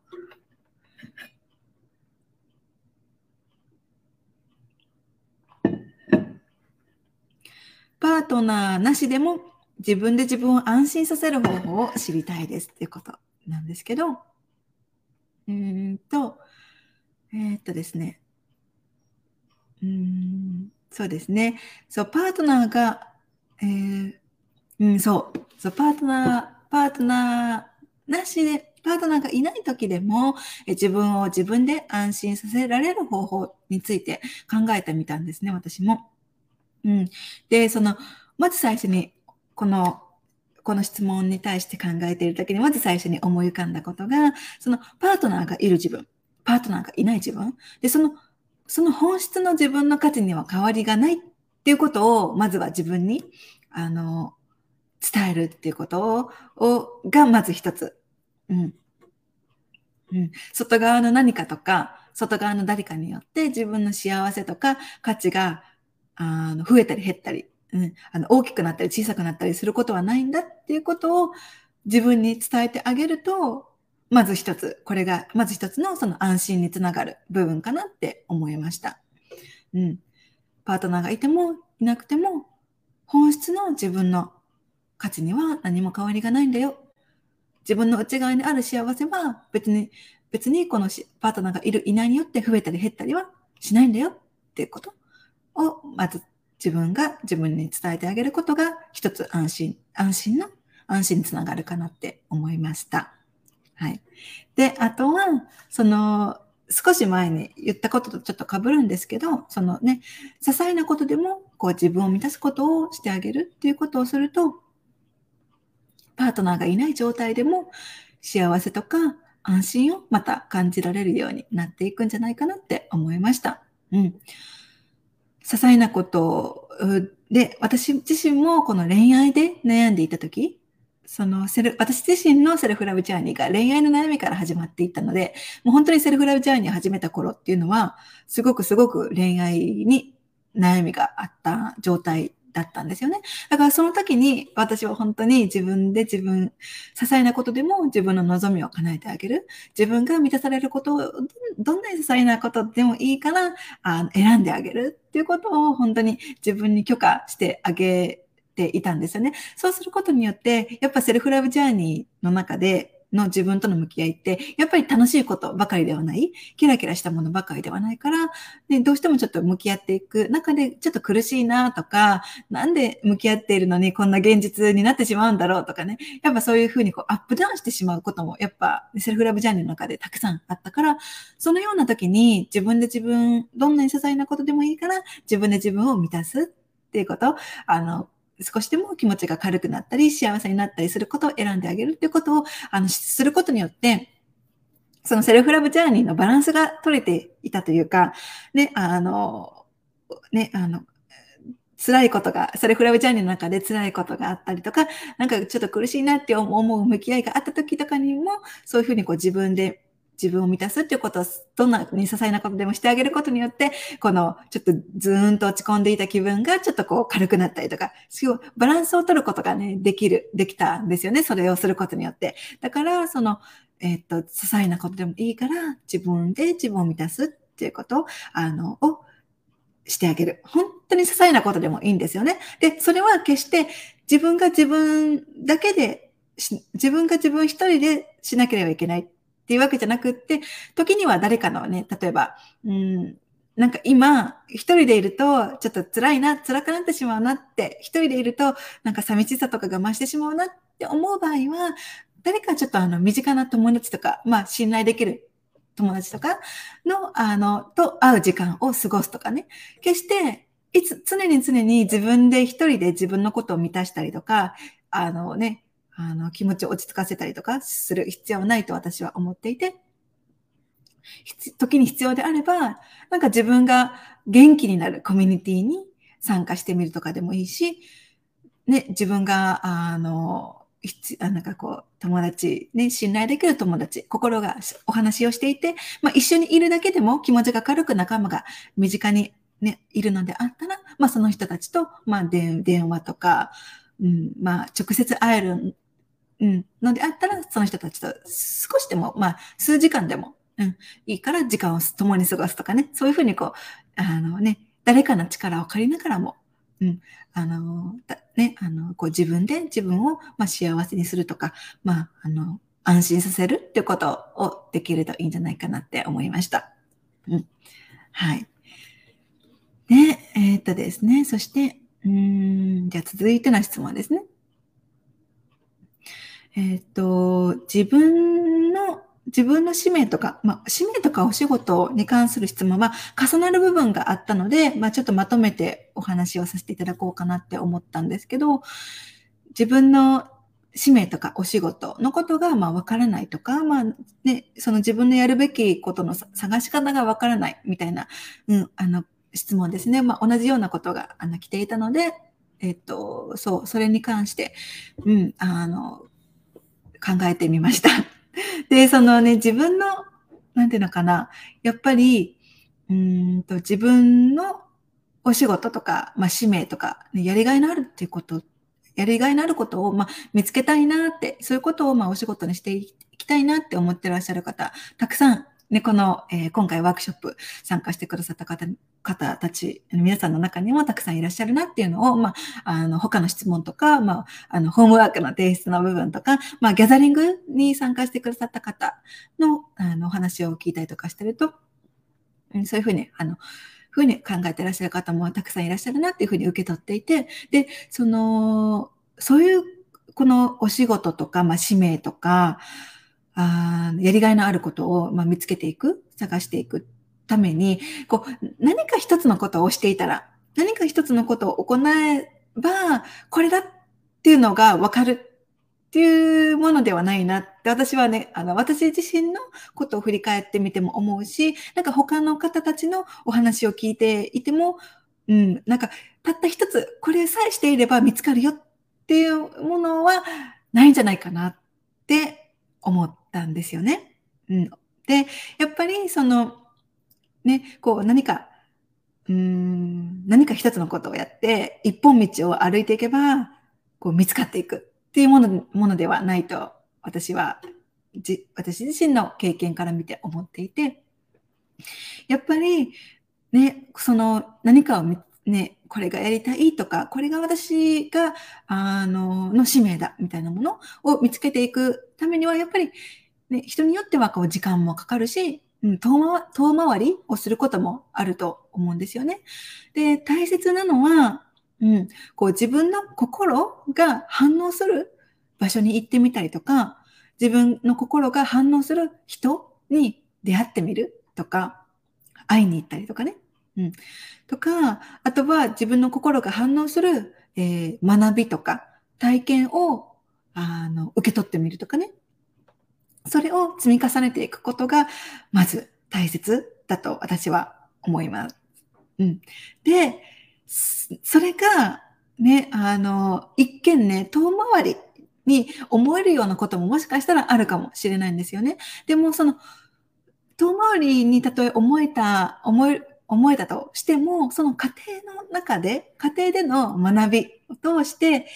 パートナーなしでも自分で自分を安心させる方法を知りたいですっていうことなんですけど、うんと、えー、っとですね、うんそうですね。そう、パートナーが、えー、うん、そう、そう、パートナー、パートナーなしで、パートナーがいない時でも、え自分を自分で安心させられる方法について考えてみたんですね、私も。うん。で、その、まず最初に、この、この質問に対して考えている時に、まず最初に思い浮かんだことが、そのパートナーがいる自分、パートナーがいない自分、で、そのその本質の自分の価値には変わりがないっていうことを、まずは自分に、あの、伝えるっていうこと、をがまず一つ。うん。うん。外側の何かとか、外側の誰かによって自分の幸せとか価値が、あの、増えたり減ったり、うん。あの、大きくなったり小さくなったりすることはないんだっていうことを自分に伝えてあげると、まず一つ、これが、まず一つのその安心につながる部分かなって思いました。うん。パートナーがいてもいなくても、本質の自分の価値には何も変わりがないんだよ。自分の内側にある幸せは別に、別にこのパートナーがいるいないによって増えたり減ったりはしないんだよっていうことを、まず自分が自分に伝えてあげることが一つ安心、安心の安心につながるかなって思いました。はい。で、あとは、その、少し前に言ったこととちょっと被るんですけど、そのね、些細なことでも、こう自分を満たすことをしてあげるっていうことをすると、パートナーがいない状態でも幸せとか安心をまた感じられるようになっていくんじゃないかなって思いました。うん。些細なことで、私自身もこの恋愛で悩んでいたとき、そのセル、私自身のセルフラブジャーニーが恋愛の悩みから始まっていったので、もう本当にセルフラブジャーニー始めた頃っていうのは、すごくすごく恋愛に悩みがあった状態だったんですよね。だからその時に私は本当に自分で自分、些細なことでも自分の望みを叶えてあげる。自分が満たされることを、どんなに些細なことでもいいからあ選んであげるっていうことを本当に自分に許可してあげていたんですよね。そうすることによって、やっぱセルフラブジャーニーの中で、の自分との向き合いって、やっぱり楽しいことばかりではない、キラキラしたものばかりではないから、でどうしてもちょっと向き合っていく。中で、ちょっと苦しいなとか、なんで向き合っているのにこんな現実になってしまうんだろうとかね、やっぱそういうふうにこうアップダウンしてしまうことも、やっぱセルフラブジャーニーの中でたくさんあったから、そのような時に自分で自分、どんなに些細なことでもいいから、自分で自分を満たすっていうこと、あの、少しでも気持ちが軽くなったり、幸せになったりすることを選んであげるっていうことを、あの、することによって、そのセルフラブジャーニーのバランスが取れていたというか、ね、あの、ね、あの、辛いことが、セルフラブジャーニーの中で辛いことがあったりとか、なんかちょっと苦しいなって思う向き合いがあった時とかにも、そういうふうにこう自分で自分を満たすっていうことを、どんなに些細なことでもしてあげることによって、この、ちょっとずーんと落ち込んでいた気分がちょっとこう軽くなったりとか、すごいバランスを取ることがね、できる、できたんですよね。それをすることによって。だから、その、えー、っと、些細なことでもいいから、自分で自分を満たすっていうことを、あの、をしてあげる。本当に些細なことでもいいんですよね。で、それは決して自分が自分だけで、自分が自分一人でしなければいけないっていうわけじゃなくって、時には誰かのね、例えば、うん、なんか今、一人でいると、ちょっと辛いな、辛くなってしまうなって、一人でいると、なんか寂しさとかが増してしまうなって思う場合は、誰かちょっとあの、身近な友達とか、まあ、信頼できる友達とかの、あの、と会う時間を過ごすとかね。決して、いつ、常に常に自分で一人で自分のことを満たしたりとか、あのね、あの、気持ちを落ち着かせたりとかする必要はないと私は思っていて、時に必要であれば、なんか自分が元気になるコミュニティに参加してみるとかでもいいし、ね、自分が、あの、なんかこう、友達、ね、信頼できる友達、心がお話をしていて、まあ一緒にいるだけでも気持ちが軽く仲間が身近にね、いるのであったら、まあその人たちと、まあ電話とか、うん、まあ直接会える、うん、のであったら、その人たちと少しでも、まあ数時間でも、うん、いいから時間を共に過ごすとかね、そういうふうにこう、あのね、誰かの力を借りながらも、うん、あの、ね、あの、こう自分で自分を、まあ、幸せにするとか、まあ、あの、安心させるっていうことをできるといいんじゃないかなって思いました。うん。はい。で、えー、っとですね、そして、うん、じゃあ続いての質問ですね。えー、と、自分の自分の使命とか、まあ、使命とかお仕事に関する質問は重なる部分があったので、まあ、ちょっとまとめてお話をさせていただこうかなって思ったんですけど、自分の使命とかお仕事のことがまあ分からないとか、まあね、その自分のやるべきことの探し方が分からないみたいな、うん、あの質問ですね。まあ同じようなことがあの来ていたので、えっと、そう、それに関して、うん、あの、考えてみました。で、そのね、自分の、なんていうのかな、やっぱり、うんと自分のお仕事とか、まあ、使命とか、ね、やりがいのあるっていうこと、やりがいのあることを、まあ、見つけたいなって、そういうことを、まあ、お仕事にしていきたいなって思ってらっしゃる方、たくさんね、この、えー、今回ワークショップ参加してくださった方、方たち、皆さんの中にもたくさんいらっしゃるなっていうのを、まあ、あの、他の質問とか、まあ、あの、ホームワークの提出の部分とか、まあ、ギャザリングに参加してくださった方の、あの、お話を聞いたりとかしてると、そういうふうに、あの、ふうに考えてらっしゃる方もたくさんいらっしゃるなっていうふうに受け取っていて、で、その、そういう、このお仕事とか、まあ、使命とか、あやりがいのあることを、まあ、見つけていく、探していくために、こう、何か一つのことをしていたら、何か一つのことを行えば、これだっていうのがわかるっていうものではないなって私はね、あの、私自身のことを振り返ってみても思うし、なんか他の方たちのお話を聞いていても、うん、なんか、たった一つ、これさえしていれば見つかるよっていうものはないんじゃないかなって思ったんですよね。うん。で、やっぱりその、ね、こう何か、うん、何か一つのことをやって、一本道を歩いていけば、こう見つかっていく。っていうものものではないと、私は、じ私自身の経験から見て思っていて、やっぱり、ね、その何かをね、これがやりたいとか、これが私が、あの、の使命だみたいなものを見つけていくためには、やっぱり、ね、人によってはこう時間もかかるし、うん、遠回遠回りをすることもあると思うんですよね。で、大切なのは、うん、こう自分の心が反応する場所に行ってみたりとか、自分の心が反応する人に出会ってみるとか、会いに行ったりとかね。うん。とか、あとは自分の心が反応する、えー、学びとか体験を、あの、受け取ってみるとかね。それを積み重ねていくことが、まず大切だと私は思います。うん。で、それが、ね、あの、一見ね、遠回りに思えるようなことももしかしたらあるかもしれないんですよね。でも、その、遠回りにたとえ思えた、思え、思えたとしても、その過程の中で、家庭での学びを通して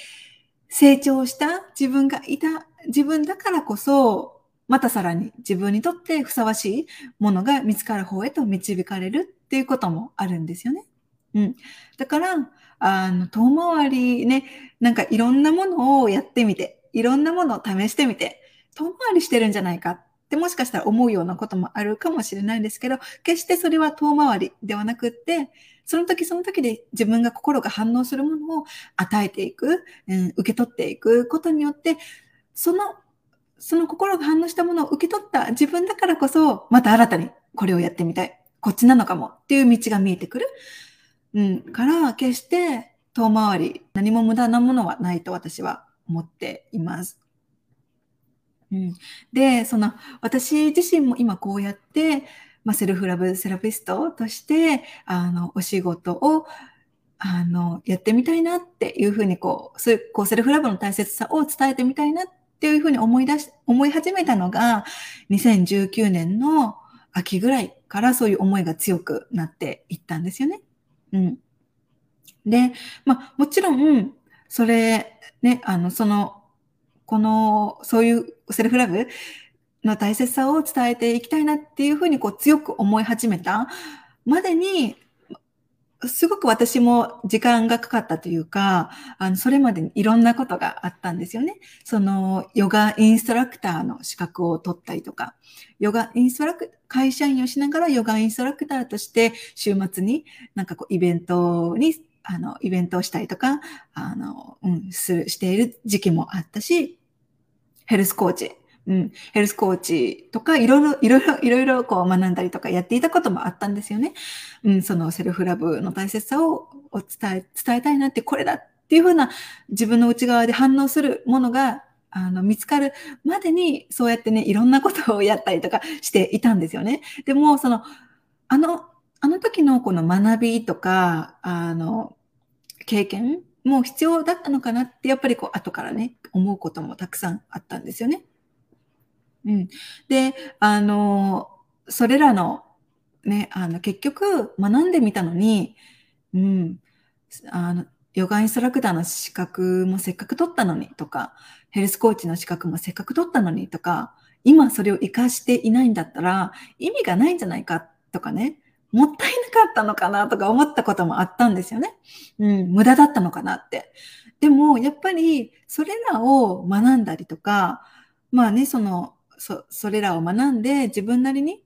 成長した自分がいた、自分だからこそ、またさらに自分にとってふさわしいものが見つかる方へと導かれるっていうこともあるんですよね。うん。だから、あの、遠回りね、なんかいろんなものをやってみて、いろんなものを試してみて、遠回りしてるんじゃないかってもしかしたら思うようなこともあるかもしれないんですけど、決してそれは遠回りではなくって、その時その時で自分が心が反応するものを与えていく、うん、受け取っていくことによって、その、その心が反応したものを受け取った自分だからこそ、また新たにこれをやってみたい。こっちなのかもっていう道が見えてくる。うん、から、決して遠回り、何も無駄なものはないと私は思っています。うん、で、その、私自身も今こうやって、まあ、セルフラブセラピストとして、あの、お仕事を、あの、やってみたいなっていうふうに、こう、そういう、こう、セルフラブの大切さを伝えてみたいなっっていうふうに思い出し、思い始めたのが、2019年の秋ぐらいからそういう思いが強くなっていったんですよね。うん。で、まあ、もちろん、それ、ね、あの、その、この、そういうセルフラブの大切さを伝えていきたいなっていうふうにこう強く思い始めたまでに、すごく私も時間がかかったというか、あの、それまでにいろんなことがあったんですよね。その、ヨガインストラクターの資格を取ったりとか、ヨガインストラク、会社員をしながらヨガインストラクターとして週末になんかこうイベントに、あの、イベントをしたりとか、あの、うん、する、している時期もあったし、ヘルスコーチうん、ヘルスコーチとか、いろいろ、いろいろ、いろいろこう学んだりとかやっていたこともあったんですよね。うん、そのセルフラブの大切さを伝え、伝えたいなって、これだっていうふうな自分の内側で反応するものが、あの、見つかるまでに、そうやってね、いろんなことをやったりとかしていたんですよね。でも、その、あの、あの時のこの学びとか、あの、経験も必要だったのかなって、やっぱりこう、後からね、思うこともたくさんあったんですよね。うん。で、あの、それらの、ね、あの、結局、学んでみたのに、うん、あの、ヨガインストラクターの資格もせっかく取ったのにとか、ヘルスコーチの資格もせっかく取ったのにとか、今それを活かしていないんだったら意味がないんじゃないかとかね、もったいなかったのかなとか思ったこともあったんですよね。うん、無駄だったのかなって。でも、やっぱりそれらを学んだりとか、まあね、そのそ、それらを学んで自分なりに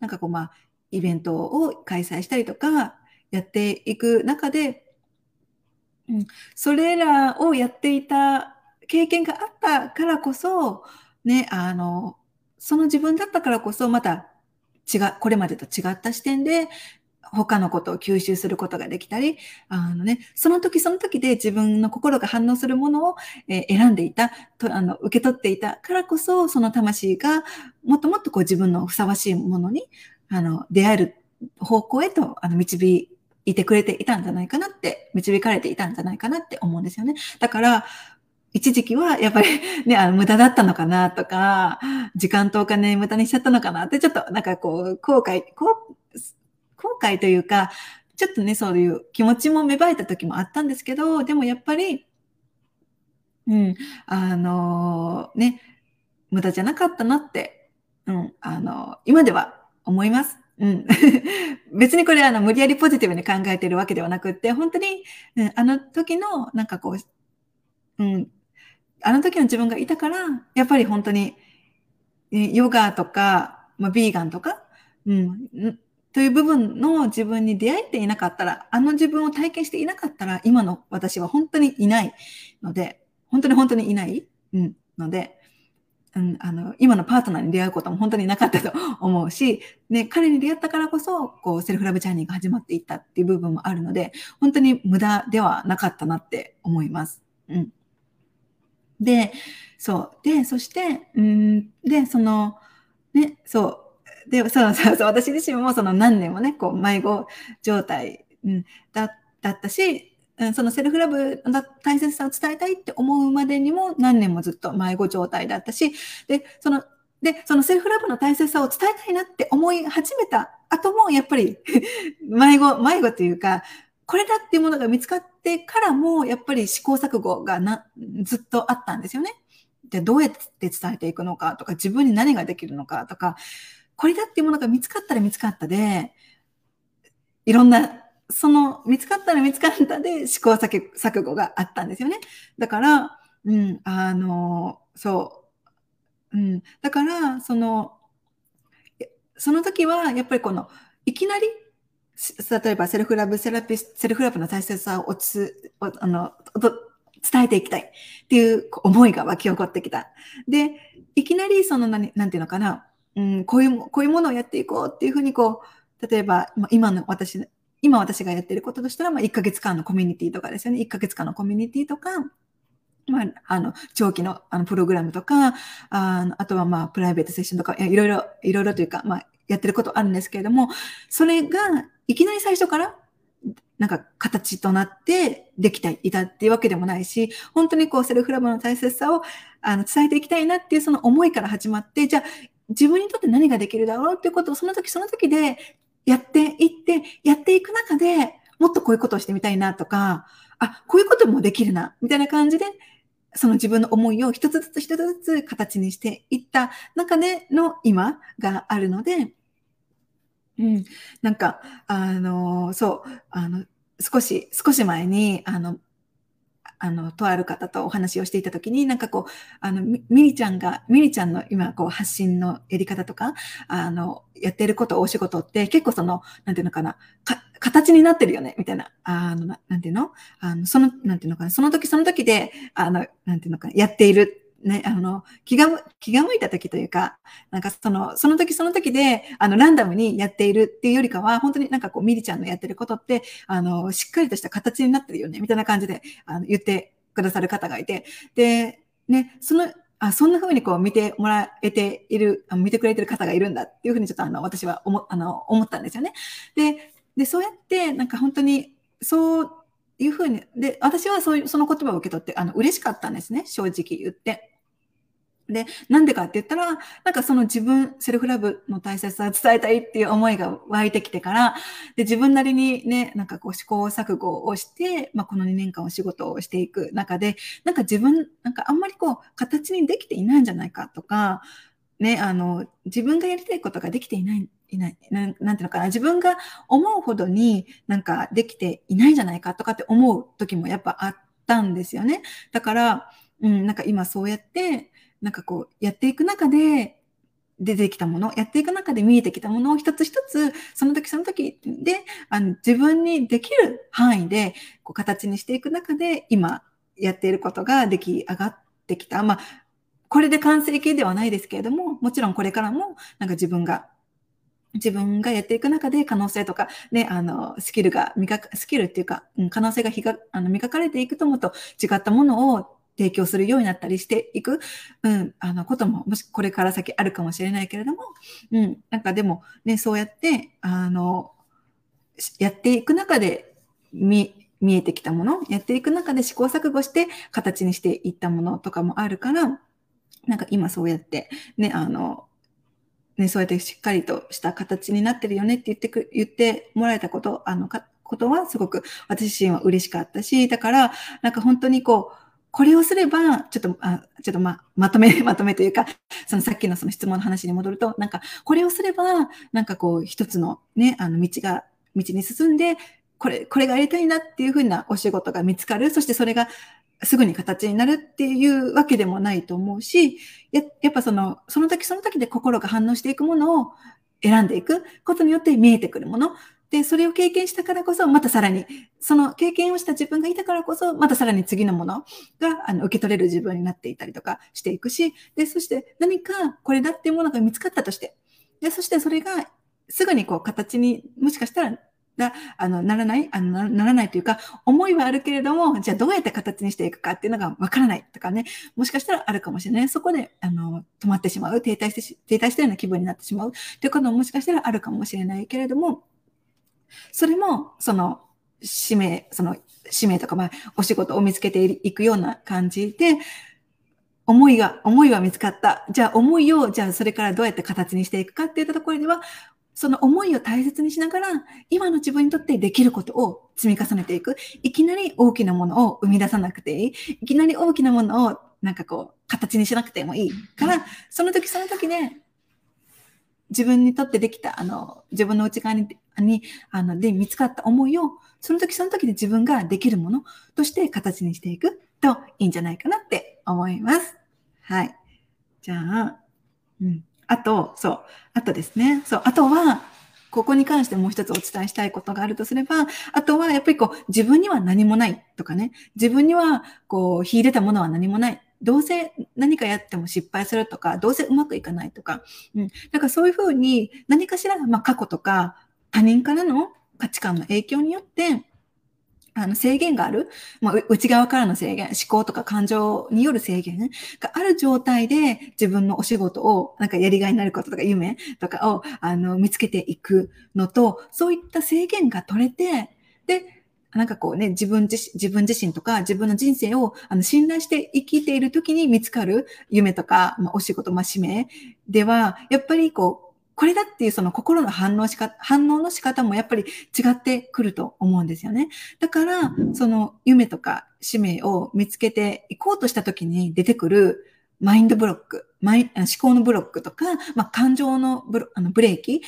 なんかこうまあ、イベントを開催したりとかやっていく中で、うん、それらをやっていた経験があったからこそ、ね、あの、その自分だったからこそまた違う、これまでと違った視点で他のことを吸収することができたり、あのね、その時その時で自分の心が反応するものを、え、選んでいたと、あの、受け取っていたからこそ、その魂がもっともっとこう自分のふさわしいものに、あの、出会える方向へと、あの、導いてくれていたんじゃないかなって、導かれていたんじゃないかなって思うんですよね。だから、一時期はやっぱりね、あの無駄だったのかなとか、時間とお金無駄にしちゃったのかなって、ちょっとなんかこう、後悔、こう、後悔というか、ちょっとね、そういう気持ちも芽生えた時もあったんですけど、でもやっぱり、うん、あのー、ね、無駄じゃなかったなって、うん、あのー、今では思います。うん。別にこれあの無理やりポジティブに考えてるわけではなくって、本当に、うん、あの時のなんかこう、うん、あの時の自分がいたから、やっぱり本当に、ヨガとか、まあ、ビーガンとか、うん、という部分の自分に出会えていなかったら、あの自分を体験していなかったら、今の私は本当にいないので、本当に本当にいない、うん、ので、うん、あの、今のパートナーに出会うことも本当になかったと思うし、ね、彼に出会ったからこそ、こう、セルフラブジャーニーが始まっていったっていう部分もあるので、本当に無駄ではなかったなって思います。うん。で、そう。で、そして、うん、で、その、ね、そう、で、そうそうそう、私自身もその何年もね、こう、迷子状態、うん、だだったし、うん、そのセルフラブの大切さを伝えたいって思うまでにも何年もずっと迷子状態だったし、で、そので、そのセルフラブの大切さを伝えたいなって思い始めた後も、やっぱり 迷子、迷子というか、これだっていうものが見つかってからも、やっぱり試行錯誤がなずっとあったんですよね。で、どうやって伝えていくのかとか、自分に何ができるのかとか、これだっていうものが見つかったら見つかったで、いろんな、その見つかったら見つかったで試行錯誤があったんですよね。だから、うん、あの、そう。うん、だから、その、その時は、やっぱりこの、いきなり、例えばセルフラブセラピス、セルフラブの大切さをつ、あの、伝えていきたいっていう思いが湧き起こってきた。で、いきなりその何、なんていうのかな、うん、こういう、こういうものをやっていこうっていうふうにこう、例えば、今の私、今私がやってることとしたら、まあ、1ヶ月間のコミュニティとかですよね。1ヶ月間のコミュニティとか、まあ、あの、長期のあのプログラムとか、ああとはまあ、プライベートセッションとか、いろいろ、いろいろというか、まあ、やってることあるんですけれども、それが、いきなり最初から、なんか形となってできていたっていうわけでもないし、本当にこうセルフラブの大切さをあの伝えていきたいなっていうその思いから始まって、じゃあ自分にとって何ができるだろうっていうことをその時その時でやっていって、やっていく中でもっとこういうことをしてみたいなとか、あ、こういうこともできるな、みたいな感じで、その自分の思いを一つずつ一つずつ形にしていった中での今があるので、うん、なんか、あの、そう、あの、少し、少し前に、あの、あの、とある方とお話をしていたときに、なんかこう、あの、ミリちゃんが、ミリちゃんの今、こう、発信のやり方とか、あの、やってること、お仕事って、結構その、なんていうのかな、か、形になってるよね、みたいな、あの、なんていうの？あの、その、なんていうのかな、その時その時で、あの、なんていうのかな、やっているね、あの、気が、気が向いた時というか、なんかその、その時その時で、あの、ランダムにやっているっていうよりかは、本当になんかこう、ミリちゃんのやってることって、あの、しっかりとした形になってるよね、みたいな感じで、あの、言ってくださる方がいて、で、ね、その、あ、そんな風にこう見てもらえている、見てくれてる方がいるんだっていうふうにちょっとあの、私は思、あの、思ったんですよね。で、で、そうやって、なんか本当に、そういうふうに、で、私はそういう、その言葉を受け取って、あの、嬉しかったんですね、正直言って。で、なんでかって言ったら、なんかその自分、セルフラブの大切さを伝えたいっていう思いが湧いてきてから、で、自分なりにね、なんかこう試行錯誤をして、まあこの2年間お仕事をしていく中で、なんか自分、なんかあんまりこう形にできていないんじゃないかとか、ね、あの、自分がやりたいことができていない、いない、ななんていうのかな、自分が思うほどになんかできていないんじゃないかとかって思う時もやっぱあったんですよね。だから、うん、なんか今そうやって、なんかこう、やっていく中で、出てきたもの、やっていく中で見えてきたものを一つ一つ、その時その時で、あの自分にできる範囲で、こう形にしていく中で、今やっていることが出来上がってきた。まあ、これで完成形ではないですけれども、もちろんこれからも、なんか自分が自分がやっていく中で可能性とか、ね、あの、スキルが磨か、スキルっていうか、うん可能性がひがあの磨かれていくともと違ったものを提供するようになったりしていく、うん、あのことも、もしこれから先あるかもしれないけれども、うん、なんかでもね、そうやって、あの、やっていく中で見、見えてきたもの、やっていく中で試行錯誤して形にしていったものとかもあるから、なんか今そうやって、ね、あの、ね、そうやってしっかりとした形になってるよねって言ってく、言ってもらえたこと、あの、か、ことはすごく私自身は嬉しかったし、だから、なんか本当にこう、これをすれば、ちょっと、あちょっとま、まとめ、まとめというか、そのさっきのその質問の話に戻ると、なんか、これをすれば、なんかこう、一つのね、あの、道が、道に進んで、これ、これがやりたいなっていうふうなお仕事が見つかる。そしてそれがすぐに形になるっていうわけでもないと思うし、ややっぱその、その時その時で心が反応していくものを選んでいくことによって見えてくるもの。で、それを経験したからこそ、またさらに、その経験をした自分がいたからこそ、またさらに次のものがあの受け取れる自分になっていたりとかしていくし、で、そして何かこれだっていうものが見つかったとして、で、そしてそれがすぐにこう形にもしかしたらが、あの、ならない、あの、ならないというか、思いはあるけれども、じゃあどうやって形にしていくかっていうのがわからないとかね、もしかしたらあるかもしれない。そこで、あの、止まってしまう、停滞して、停滞したような気分になってしまうということももしかしたらあるかもしれないけれども、それも、その、使命、その、使命とか、まあ、お仕事を見つけていくような感じで、思いが、思いは見つかった。じゃあ思いを、じゃあそれからどうやって形にしていくかっていったところでは、その思いを大切にしながら、今の自分にとってできることを積み重ねていく。いきなり大きなものを生み出さなくていい。いきなり大きなものをなんかこう、形にしなくてもいいから、その時その時で、自分にとってできた、あの、自分の内側に、にあの、で見つかった思いを、その時その時で自分ができるものとして形にしていくといいんじゃないかなって思います。はい。じゃあ、うん。あと、そう。あとですね。そう。あとは、ここに関してもう一つお伝えしたいことがあるとすれば、あとはやっぱりこう、自分には何もないとかね。自分にはこう、秀でたものは何もない。どうせ何かやっても失敗するとか、どうせうまくいかないとか。うん。だからそういうふうに何かしら、まあ過去とか他人からの価値観の影響によって、あの制限がある、まあ、内側からの制限、思考とか感情による制限がある状態で自分のお仕事を、なんかやりがいになることとか夢とかをあの見つけていくのと、そういった制限が取れて、で、なんかこうね、自分自身自分自身とか自分の人生をあの信頼して生きている時に見つかる夢とか、まあ、お仕事、まあ、使命では、やっぱりこう、これだっていうその心の反応しか、反応の仕方もやっぱり違ってくると思うんですよね。だから、その夢とか使命を見つけていこうとした時に出てくるマインドブロック、マイ思考のブロックとか、まあ、感情のブロあのブレーキ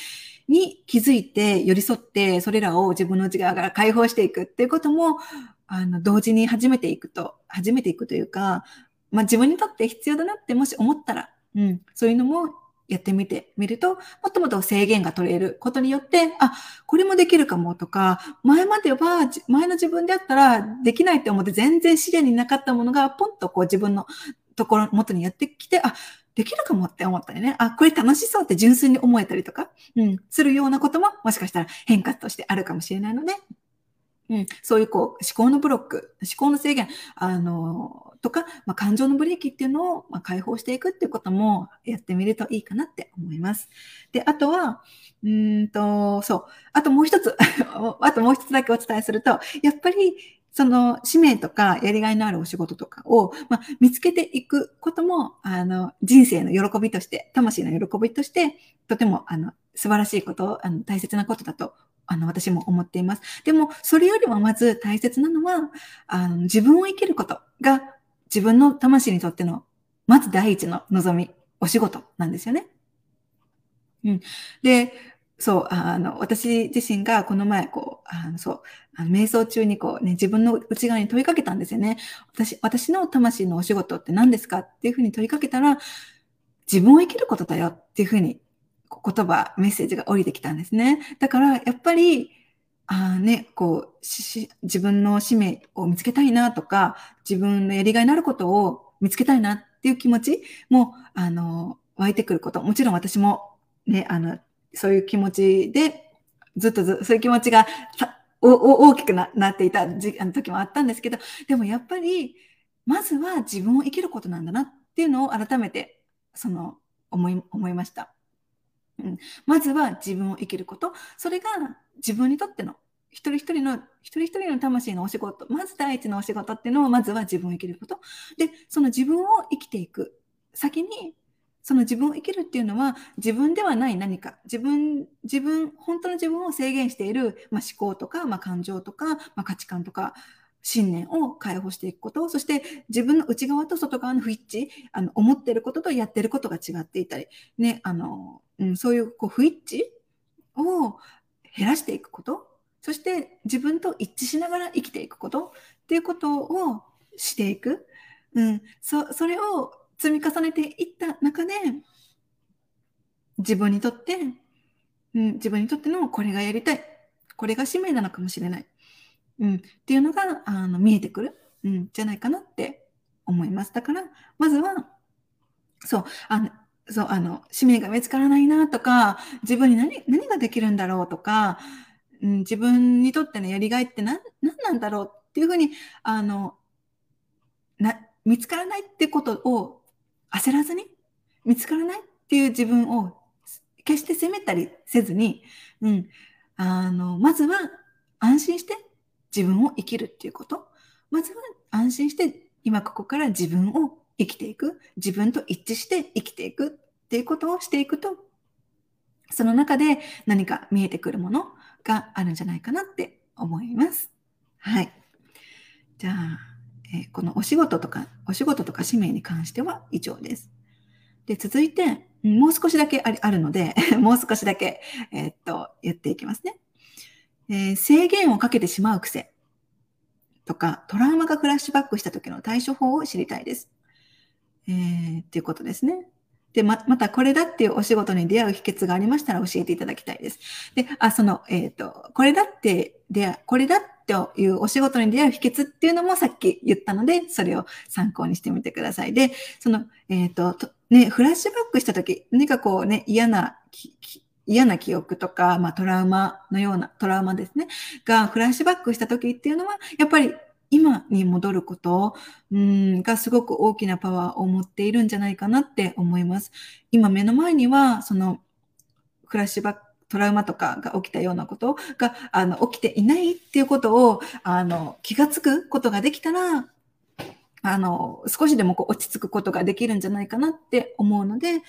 に気づいて寄り添って、それらを自分の内側から解放していくっていうことも、あの、同時に始めていくと、始めていくというか、まあ、自分にとって必要だなってもし思ったら、うん、そういうのもやってみてみると、もっともっと制限が取れることによって、あ、これもできるかもとか、前までは、前の自分であったらできないって思って全然視野になかったものが、ポンとこう自分のところ、元にやってきて、あ、できるかもって思ったりね。あ、これ楽しそうって純粋に思えたりとか、うん、するようなことも、もしかしたら変化としてあるかもしれないので、うん、そういうこう思考のブロック、思考の制限、あの、とか、まあ、感情のブレーキっていうのを、まあ、解放していくっていうこともやってみるといいかなって思います。で、あとは、うんと、そう。あともう一つ あともう一つだけお伝えすると、やっぱり、その使命とかやりがいのあるお仕事とかを、まあ、見つけていくことも、あの、人生の喜びとして、魂の喜びとして、とても、あの、素晴らしいこと、あの大切なことだとあの、私も思っています。でも、それよりもまず大切なのは、あの自分を生きることが自分の魂にとっての、まず第一の望み、お仕事なんですよね。うん。で、そう、あの、私自身がこの前、こう、あの、そう、あの瞑想中にこうね、自分の内側に問いかけたんですよね。私、私の魂のお仕事って何ですかっていうふうに問いかけたら、自分を生きることだよっていうふうに言葉、メッセージが降りてきたんですね。だから、やっぱり、あね、こう自分の使命を見つけたいなとか、自分のやりがいのあることを見つけたいなっていう気持ちも、あの、湧いてくること。もちろん私もね、あの、そういう気持ちで、ずっとずそういう気持ちが大きくなっていた時あの時もあったんですけど、でもやっぱり、まずは自分を生きることなんだなっていうのを改めて、その、思い、思いました。うん、まずは自分を生きること。それが自分にとっての一人一人の、一人一人の魂のお仕事、まず第一のお仕事っていうのを、まずは自分を生きること。で、その自分を生きていく先に、その自分を生きるっていうのは、自分ではない何か、自分、自分、本当の自分を制限している、まあ、思考とか、まあ、感情とか、まあ、価値観とか、信念を解放していくこと、そして自分の内側と外側の不一致、あの思ってることとやってることが違っていたり、ね、あのうん、そういうこう不一致を減らしていくこと、そして自分と一致しながら生きていくことっていうことをしていく。うん、そそれを積み重ねていった中で、自分にとって、うん、自分にとってのこれがやりたい。これが使命なのかもしれない。うん、っていうのがあの見えてくる、うん、じゃないかなって思います。だから、まずは、そう、あのそう、あの、使命が見つからないなとか、自分に何、何ができるんだろうとか、うん、自分にとってのやりがいって何、何なんだろうっていうふうに、あの、な、見つからないってことを焦らずに、見つからないっていう自分を決して責めたりせずに、うん、あの、まずは安心して自分を生きるっていうこと。まずは安心して今ここから自分を生きていく、自分と一致して生きていくっていうことをしていくと、その中で何か見えてくるものがあるんじゃないかなって思います。はい。じゃあ、え、このお仕事とか、お仕事とか使命に関しては以上です。で、続いて、もう少しだけあるので、もう少しだけ、えー、っと、言っていきますね。えー、制限をかけてしまう癖とか、トラウマがフラッシュバックした時の対処法を知りたいです。えー、っていうことですね。で、ま、またこれだっていうお仕事に出会う秘訣がありましたら教えていただきたいです。で、あ、その、えっ、ー、と、これだって出会う、これだというお仕事に出会う秘訣っていうのもさっき言ったので、それを参考にしてみてください。で、その、えっ、ー、と、ね、フラッシュバックしたとき、何かこうね、嫌な、嫌な記憶とか、まあトラウマのような、トラウマですね、がフラッシュバックしたときっていうのは、やっぱり今に戻ることうんがすごく大きなパワーを持っているんじゃないかなって思います。今目の前には、その、フラッシュバック、トラウマとかが起きたようなことがあの起きていないっていうことをあの気がつくことができたら、あの、少しでもこう落ち着くことができるんじゃないかなって思うので、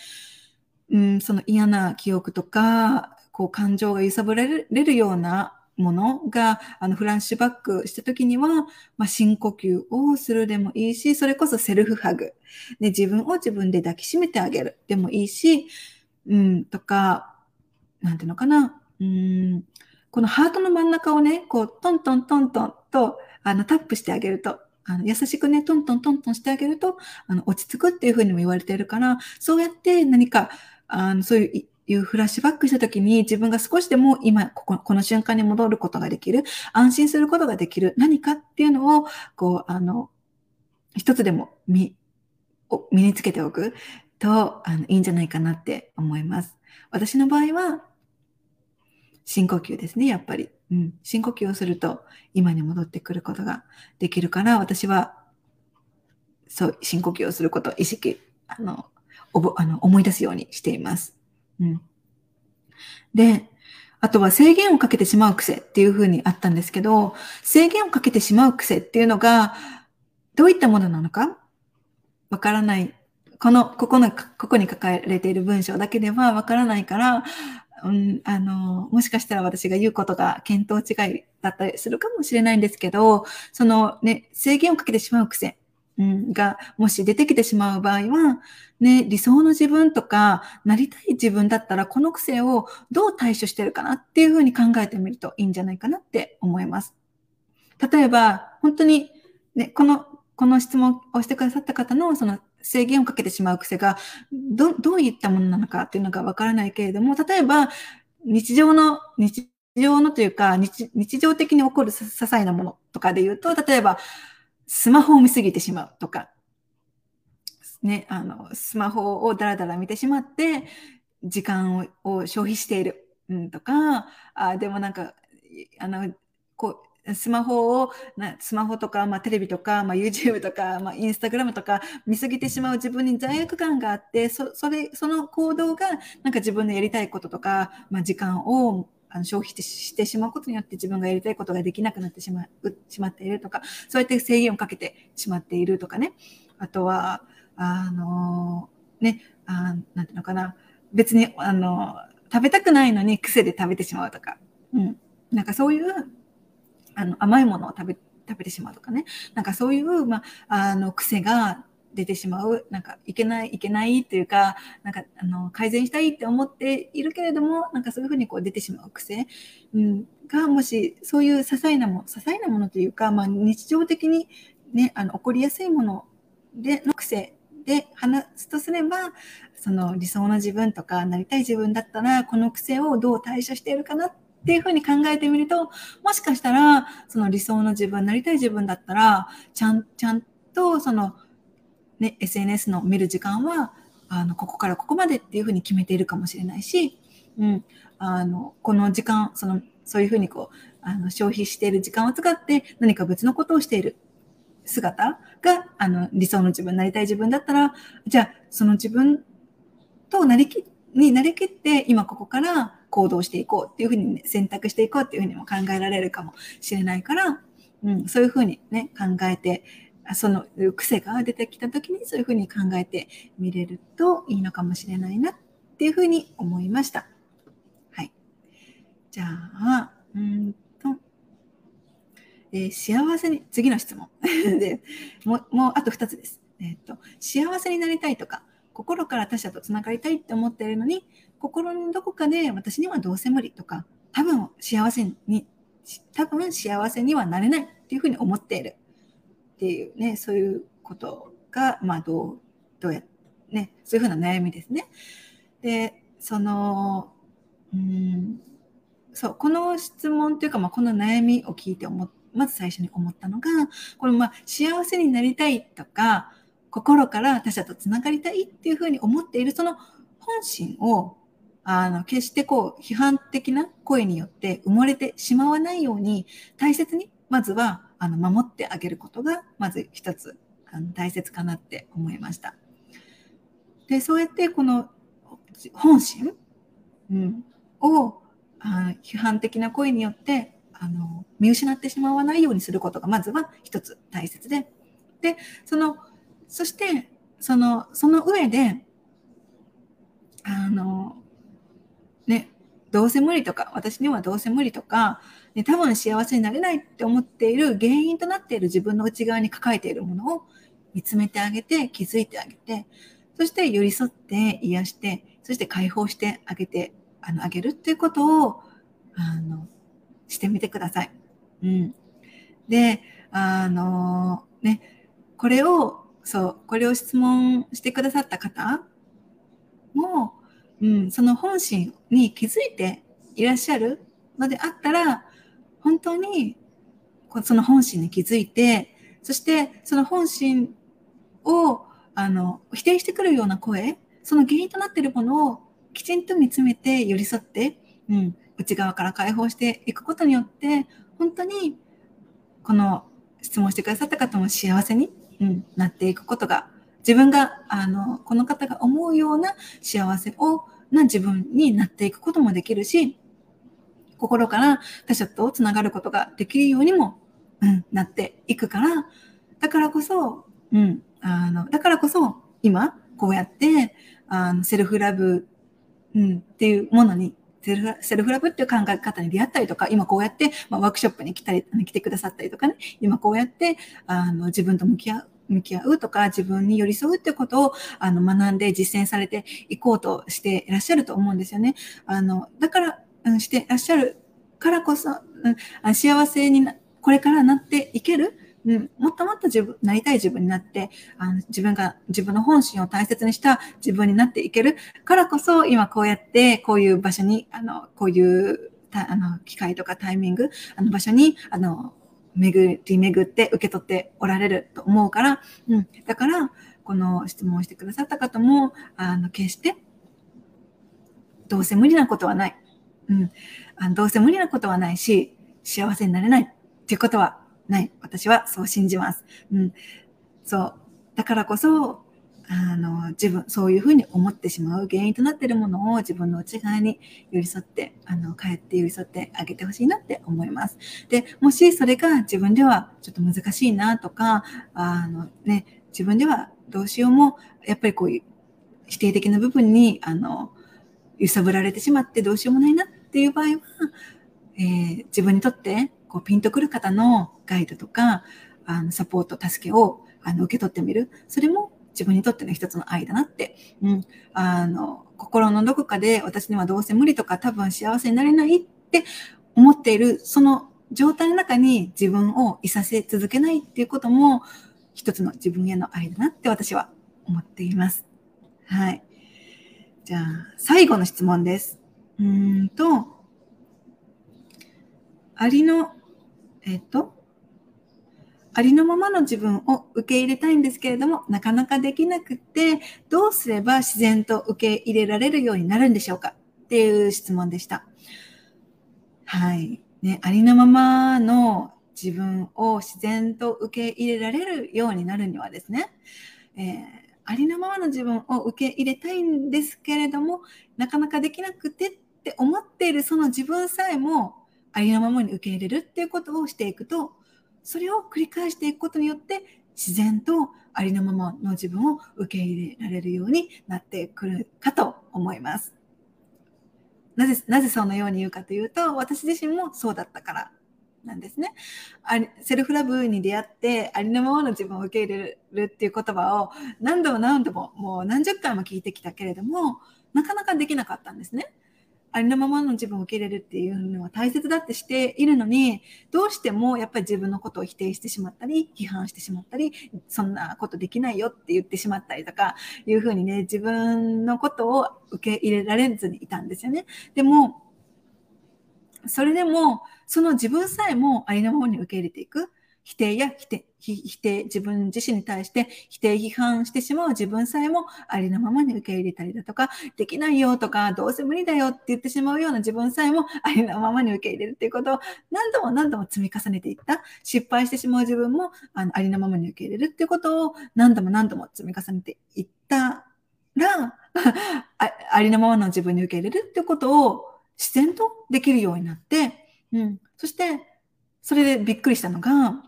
うん、その嫌な記憶とか、こう感情が揺さぶられるようなものが、あの、フラッシュバックした時には、まあ、深呼吸をするでもいいし、それこそセルフハグ。で、自分を自分で抱きしめてあげるでもいいし、うん、とか、なんていうのかな。うん、このハートの真ん中をね、こう、トントントントンと、あの、タップしてあげると、あの優しくね、トントントントンしてあげると、あの、落ち着くっていうふうにも言われているから、そうやって何か、あの、そういういうフラッシュバックした時に自分が少しでも今ここ、この瞬間に戻ることができる、安心することができる何かっていうのを、こう、あの、一つでも身、身につけておくと、あの、いいんじゃないかなって思います。私の場合は、深呼吸ですね、やっぱり。うん。深呼吸をすると、今に戻ってくることができるから、私は、そう、深呼吸をすること意識、あの、おぼあの思い出すようにしています。うん。で、あとは制限をかけてしまう癖っていうふうにあったんですけど、制限をかけてしまう癖っていうのが、どういったものなのかわからない。この、ここの、ここに書かれている文章だけではわからないから、うん、あの、もしかしたら私が言うことが見当違いだったりするかもしれないんですけど、そのね、制限をかけてしまう癖。が、もし出てきてしまう場合は、ね、理想の自分とか、なりたい自分だったら、この癖をどう対処してるかなっていうふうに考えてみるといいんじゃないかなって思います。例えば、本当に、ね、この、この質問をしてくださった方の、その制限をかけてしまう癖が、ど、どういったものなのかっていうのがわからないけれども、例えば、日常の、日常のというか、日日常的に起こる些細なものとかで言うと、例えば、スマホを見すぎてしまうとか、ね、あの、スマホをダラダラ見てしまって、時間を消費している、うん、とか、あでもなんか、あの、こう、スマホを、なスマホとか、まあ、テレビとか、まあ、YouTube とか、まあ、インスタグラムとか見すぎてしまう自分に罪悪感があって、そそれ、その行動が、なんか自分のやりたいこととか、まあ、時間をあの消費してしまうことによって自分がやりたいことができなくなってしまうしまっているとか、そうやって制限をかけてしまっているとかね。あとは、あの、ね、あなんていうのかな。別に、あの、食べたくないのに癖で食べてしまうとか。うん。なんかそういう、あの、甘いものを食べ、食べてしまうとかね。なんかそういう、まあ、あの、癖が出てしまう、なんかいけない、いけないっていうか、なんかあの改善したいって思っているけれども、なんかそういうふうにこう出てしまう癖、が、もしそういう些細なもの、些細なものというか、まあ、日常的にね、あの起こりやすいものでの癖で話すとすれば、その理想の自分とかなりたい自分だったら、この癖をどう対処しているかなっていうふうに考えてみると、もしかしたら、その理想の自分、なりたい自分だったら、ちゃん、ちゃんとそのね、SNS の見る時間は、あの、ここからここまでっていうふうに決めているかもしれないし、うん、あの、この時間、その、そういうふうにこう、あの、消費している時間を使って何か別のことをしている姿が、あの、理想の自分、なりたい自分だったら、じゃあ、その自分となりき、になりきって、今ここから行動していこうっていうふうに、ね、選択していこうっていうふうにも考えられるかもしれないから、うん、そういうふうにね、考えて、その癖が出てきた時にそういうふうに考えてみれるといいのかもしれないなっていうふうに思いました。はい。じゃあ、うんと、えー、幸せに、次の質問 でもう、もうあと2つです。えっ、と、幸せになりたいとか、心から他者とつながりたいって思っているのに、心のどこかで私にはどうせ無理とか、多分幸せに、多分幸せにはなれないっていうふうに思っているっていうね、そういうことが、まあ、どう、どうや、ね、そういうふうな悩みですね。で、その、うん、そう、この質問っていうか、まあ、この悩みを聞いて思まず最初に思ったのが、これ、まあ、幸せになりたいとか、心から他者とつながりたいっていうふうに思っている、その本心を、あの、決してこう、批判的な声によって埋もれてしまわないように、大切に、まずは、あの、守ってあげることが、まず一つ、あの大切かなって思いました。で、そうやってこの本心、うん、をあ批判的な声によってあの見失ってしまわないようにすることがまずは一つ大切で、で、その、そして、その、その上で、あの、どうせ無理とか、私にはどうせ無理とか、ね、多分幸せになれないって思っている原因となっている自分の内側に抱えているものを見つめてあげて、気づいてあげて、そして寄り添って癒して、そして解放してあげて、あの、あげるっていうことを、あの、してみてください。うん。で、あの、ね、これを、そう、これを質問してくださった方も、うん、その本心に気づいていらっしゃるのであったら、本当にその本心に気づいて、そしてその本心をあの否定してくるような声、その原因となっているものをきちんと見つめて寄り添って、うん、内側から解放していくことによって、本当にこの質問してくださった方も幸せに、うん、なっていくことが、自分が、あの、この方が思うような幸せを、な自分になっていくこともできるし、心から他者とつながることができるようにも、うん、なっていくから、だからこそ、うん、あの、だからこそ、今、こうやって、あの、セルフラブ、うん、っていうものにセルフラブっていう考え方に出会ったりとか、今こうやって、まあ、ワークショップに来たり、来てくださったりとかね、今こうやって、あの、自分と向き合う。向き合うとか、自分に寄り添うってことを、あの、学んで実践されていこうとしていらっしゃると思うんですよね。あの、だから、うん、していらっしゃるからこそ、うん、幸せにな、これからなっていけるうん、もっともっと自分、なりたい自分になって、あの自分が、自分の本心を大切にした自分になっていけるからこそ、今こうやって、こういう場所に、あの、こういうあの機会とかタイミング、あの場所に、あの、巡り巡って受け取っておられると思うから、うん。だから、この質問をしてくださった方も、あの、決して、どうせ無理なことはない。うん。あのどうせ無理なことはないし、幸せになれないっていうことはない。私はそう信じます。うん。そう。だからこそ、あの、自分、そういうふうに思ってしまう原因となっているものを自分の内側に寄り添って、あの、帰って寄り添ってあげてほしいなって思います。で、もしそれが自分ではちょっと難しいなとか、あのね、自分ではどうしようも、やっぱりこういう否定的な部分に、あの、揺さぶられてしまってどうしようもないなっていう場合は、えー、自分にとってこうピンとくる方のガイドとか、あのサポート、助けをあの受け取ってみる。それも自分にとっての一つの愛だなって。うん。あの、心のどこかで私にはどうせ無理とか多分幸せになれないって思っている、その状態の中に自分をいさせ続けないっていうことも一つの自分への愛だなって私は思っています。はい。じゃあ、最後の質問です。うんと、ありのえっと、ありのままの自分を受け入れたいんですけれども、なかなかできなくて、どうすれば自然と受け入れられるようになるんでしょうか？っていう質問でした。はい。ね、ありのままの自分を自然と受け入れられるようになるにはですね、えー、ありのままの自分を受け入れたいんですけれども、なかなかできなくてって思っているその自分さえもありのままに受け入れるっていうことをしていくと、それを繰り返していくことによって、自然とありのままの自分を受け入れられるようになってくるかと思います。なぜ、なぜそのように言うかというと、私自身もそうだったからなんですね。セルフラブに出会ってありのままの自分を受け入れるっていう言葉を何度も何度ももう何十回も聞いてきたけれども、なかなかできなかったんですね。ありのままの自分を受け入れるっていうのは大切だってしているのに、どうしてもやっぱり自分のことを否定してしまったり、批判してしまったり、そんなことできないよって言ってしまったりとか、いうふうにね、自分のことを受け入れられずにいたんですよね。でも、それでも、その自分さえもありのままに受け入れていく。否定や否定、否定、自分自身に対して否定批判してしまう自分さえもありのままに受け入れたりだとか、できないよとか、どうせ無理だよって言ってしまうような自分さえもありのままに受け入れるっていうことを何度も何度も積み重ねていった。失敗してしまう自分もあのありのままに受け入れるっていうことを何度も何度も積み重ねていったら、あありのままの自分に受け入れるっていうことを自然とできるようになって、うん。そして、それでびっくりしたのが、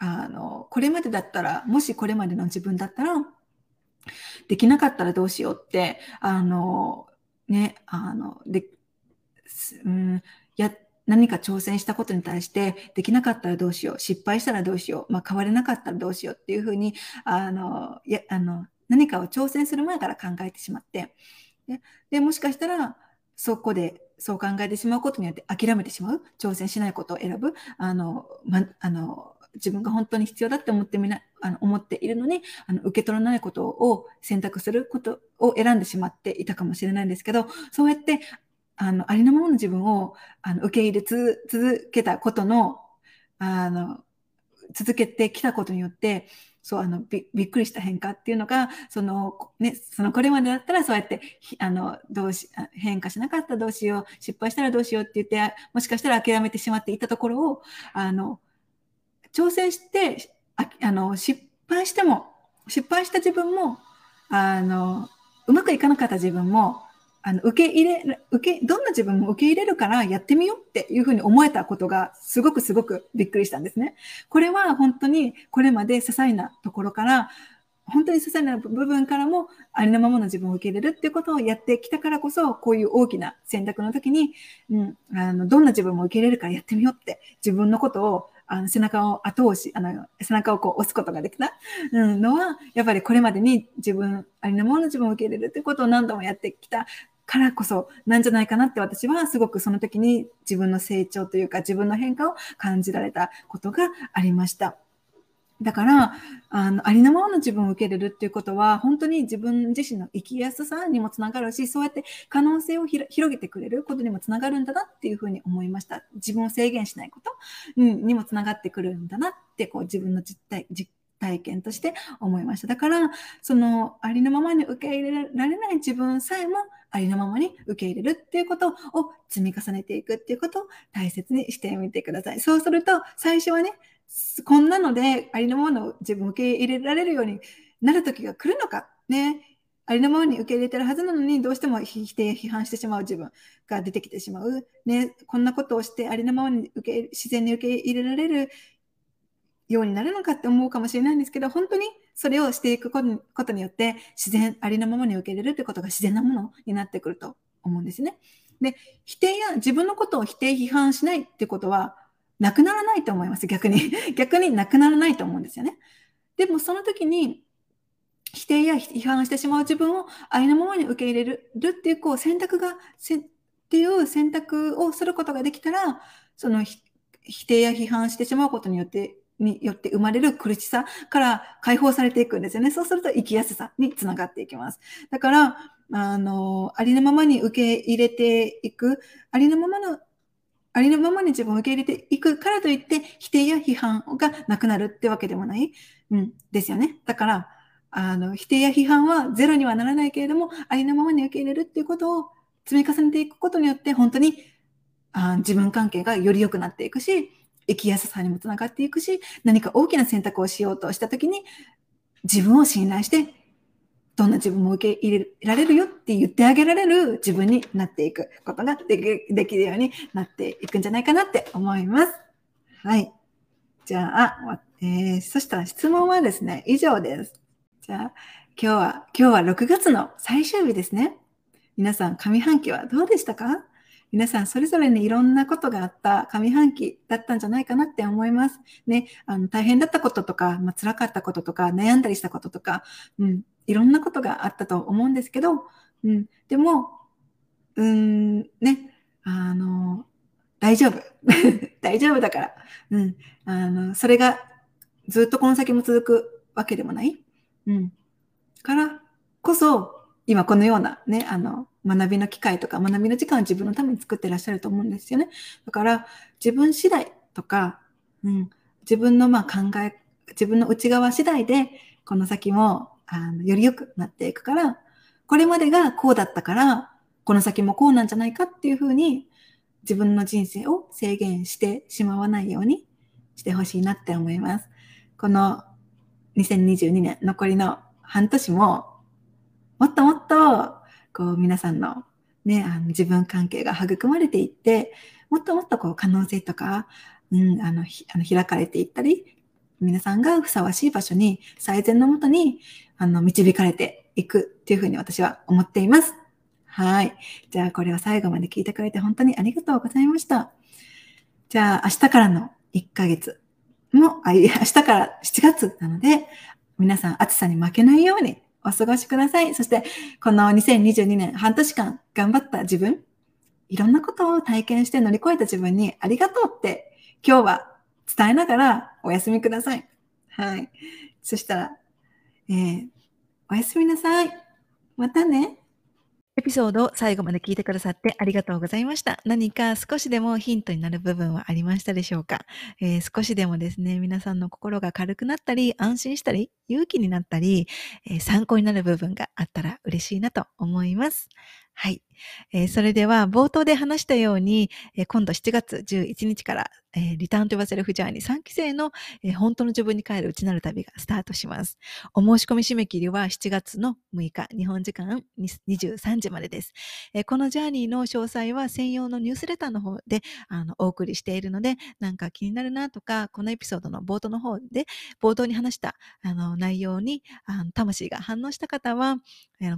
あの、これまでだったら、もしこれまでの自分だったら、できなかったらどうしようって、あの、ね、あの、で、うん、や、何か挑戦したことに対して、できなかったらどうしよう、失敗したらどうしよう、まあ、変われなかったらどうしようっていうふうに、あの、や、あの、何かを挑戦する前から考えてしまって、で、でもしかしたら、そこでそう考えてしまうことによって諦めてしまう、挑戦しないことを選ぶ、あの、ま、あの、自分が本当に必要だって思ってみな、あの、思っているのに、あの、受け取らないことを選択することを選んでしまっていたかもしれないんですけど、そうやって、あの、ありのままの自分を、あの、受け入れ、続けたことの、あの、続けてきたことによって、そう、あの、びっくりした変化っていうのが、その、ね、そのこれまでだったらそうやって、あの、どうし、変化しなかったらどうしよう、失敗したらどうしようって言って、もしかしたら諦めてしまっていたところを、あの、挑戦して、ああの、失敗しても、失敗した自分も、あの、うまくいかなかった自分も、あの、受け入れ、受け、どんな自分も受け入れるからやってみようっていうふうに思えたことがすごくすごくびっくりしたんですね。これは本当にこれまで些細なところから、本当に些細な部分からもありのままの自分を受け入れるっていうことをやってきたからこそ、こういう大きな選択の時に、うん、あの、どんな自分も受け入れるからやってみようって自分のことをあの背中を後押し、あの、背中をこう押すことができた、うん、のは、やっぱりこれまでに自分、ありのままの自分を受け入れるということを何度もやってきたからこそなんじゃないかなって私はすごくその時に自分の成長というか自分の変化を感じられたことがありました。だから、あの、ありのままの自分を受け入れるっていうことは、本当に自分自身の生きやすさにもつながるし、そうやって可能性を広げてくれることにもつながるんだなっていうふうに思いました。自分を制限しないこと、うん、にもつながってくるんだなって、こう自分の実体、実体験として思いました。だから、そのありのままに受け入れられない自分さえもありのままに受け入れるっていうことを積み重ねていくっていうことを大切にしてみてください。そうすると、最初はね、こんなのでありのままの自分を受け入れられるようになる時が来るのか、ね。ありのままに受け入れてるはずなのに、どうしても否定、批判してしまう自分が出てきてしまう。ね、こんなことをしてありのままに受け自然に受け入れられるようになるのかって思うかもしれないんですけど、本当にそれをしていくことによって、自然、ありのままに受け入れるということが自然なものになってくると思うんですね。で、否定や自分のことを否定、批判しないってことは、なくならないと思います。逆に。逆になくならないと思うんですよね。でもその時に、否定や批判してしまう自分をありのままに受け入れるっていう、こう選択が、っていう選択をすることができたら、その否定や批判してしまうことによってによって生まれる苦しさから解放されていくんですよね。そうすると生きやすさにつながっていきます。だから、あの、ありのままに受け入れていく、ありのままのありのままに自分を受け入れていくからといって、否定や批判がなくなるってわけでもない。うん、ですよね。だから、あの、否定や批判はゼロにはならないけれども、ありのままに受け入れるっていうことを積み重ねていくことによって、本当にあ自分関係がより良くなっていくし、生きやすさにもつながっていくし、何か大きな選択をしようとしたときに、自分を信頼して、どんな自分も受け入れられるよって言ってあげられる自分になっていくことができできるようになっていくんじゃないかなって思います。はい。じゃあ、えー、そしたら質問はですね、以上です。じゃあ、今日は、今日は6月の最終日ですね。皆さん、上半期はどうでしたか？皆さんそれぞれにいろんなことがあった上半期だったんじゃないかなって思います。ね、あの大変だったこととか、まあ、辛かったこととか、悩んだりしたこととか、うん、いろんなことがあったと思うんですけど、うん、でも、うん、ね、あの、大丈夫。大丈夫だから。うん、あの、それがずっとこの先も続くわけでもない。うん。からこそ、今このようなね、あの、学びの機会とか学びの時間を自分のために作ってらっしゃると思うんですよね。だから自分次第とか、うん、自分のまあ考え、自分の内側次第でこの先もあのより良くなっていくから、これまでがこうだったから、この先もこうなんじゃないかっていうふうに自分の人生を制限してしまわないようにしてほしいなって思います。この2022年残りの半年ももっともっとこう皆さんのね、あの自分関係が育まれていって、もっともっとこう可能性とか、うん、あの、あの開かれていったり、皆さんがふさわしい場所に、最善のもとに、あの、導かれていくっていうふうに私は思っています。はい。じゃあ、これを最後まで聞いてくれて本当にありがとうございました。じゃあ、明日からの1ヶ月も、あ、いや、明日から7月なので、皆さん暑さに負けないようにお過ごしください。そして、この2022年半年間頑張った自分、いろんなことを体験して乗り越えた自分にありがとうって今日は伝えながらお休みください。はい。そしたら、えー、おやすみなさい。またね。エピソードを最後まで聞いてくださってありがとうございました。何か少しでもヒントになる部分はありましたでしょうか、えー、少しでもですね、皆さんの心が軽くなったり、安心したり、勇気になったり、えー、参考になる部分があったら嬉しいなと思います。はい。えー、それでは冒頭で話したように、えー、今度7月11日から、えー、リターントゥバセルフジャーニー3期生の、え本当の自分に帰る内なる旅がスタートします。お申し込み締め切りは7月の6日、日本時間23時までです。えこのジャーニーの詳細は専用のニュースレターの方であのお送りしているので、なんか気になるなとか、このエピソードの冒頭の方で、冒頭に話したあの内容にあの魂が反応した方は、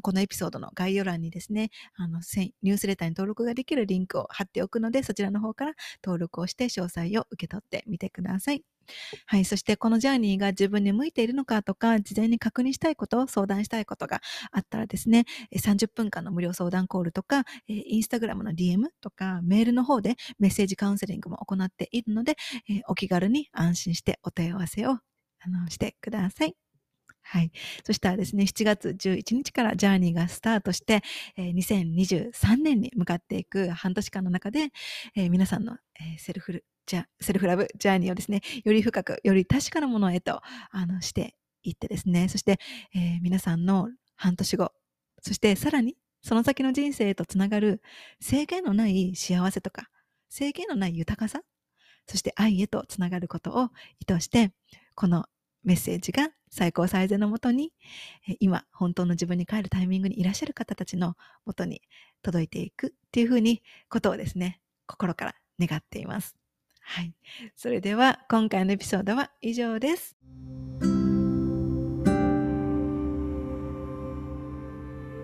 このエピソードの概要欄にですね、あのニュースレターに登録ができるリンクを貼っておくので、そちらの方から登録をして詳細を受け取ってみてください。はい。そして、このジャーニーが自分に向いているのかとか、事前に確認したいこと、相談したいことがあったらですね、30分間の無料相談コールとか、インスタグラムの DM とか、メールの方でメッセージカウンセリングも行っているので、お気軽に安心してお問い合わせをあのしてください。はい。そしたらですね、7月11日からジャーニーがスタートして、えー、2023年に向かっていく半年間の中で、えー、皆さんの、えー、セルフじゃセルフラブジャーニーをですね、より深く、より確かなものへとあのしていってですね、そして、え皆さんの半年後、そしてさらにその先の人生へとつながる制限のない幸せとか、制限のない豊かさ、そして愛へとつながることを意図して、このメッセージが最高最善のもとに、今、本当の自分に帰るタイミングにいらっしゃる方たちのもとに届いていくっていうふうに、ことをですね、心から願っています。はい。それでは、今回のエピソードは以上です。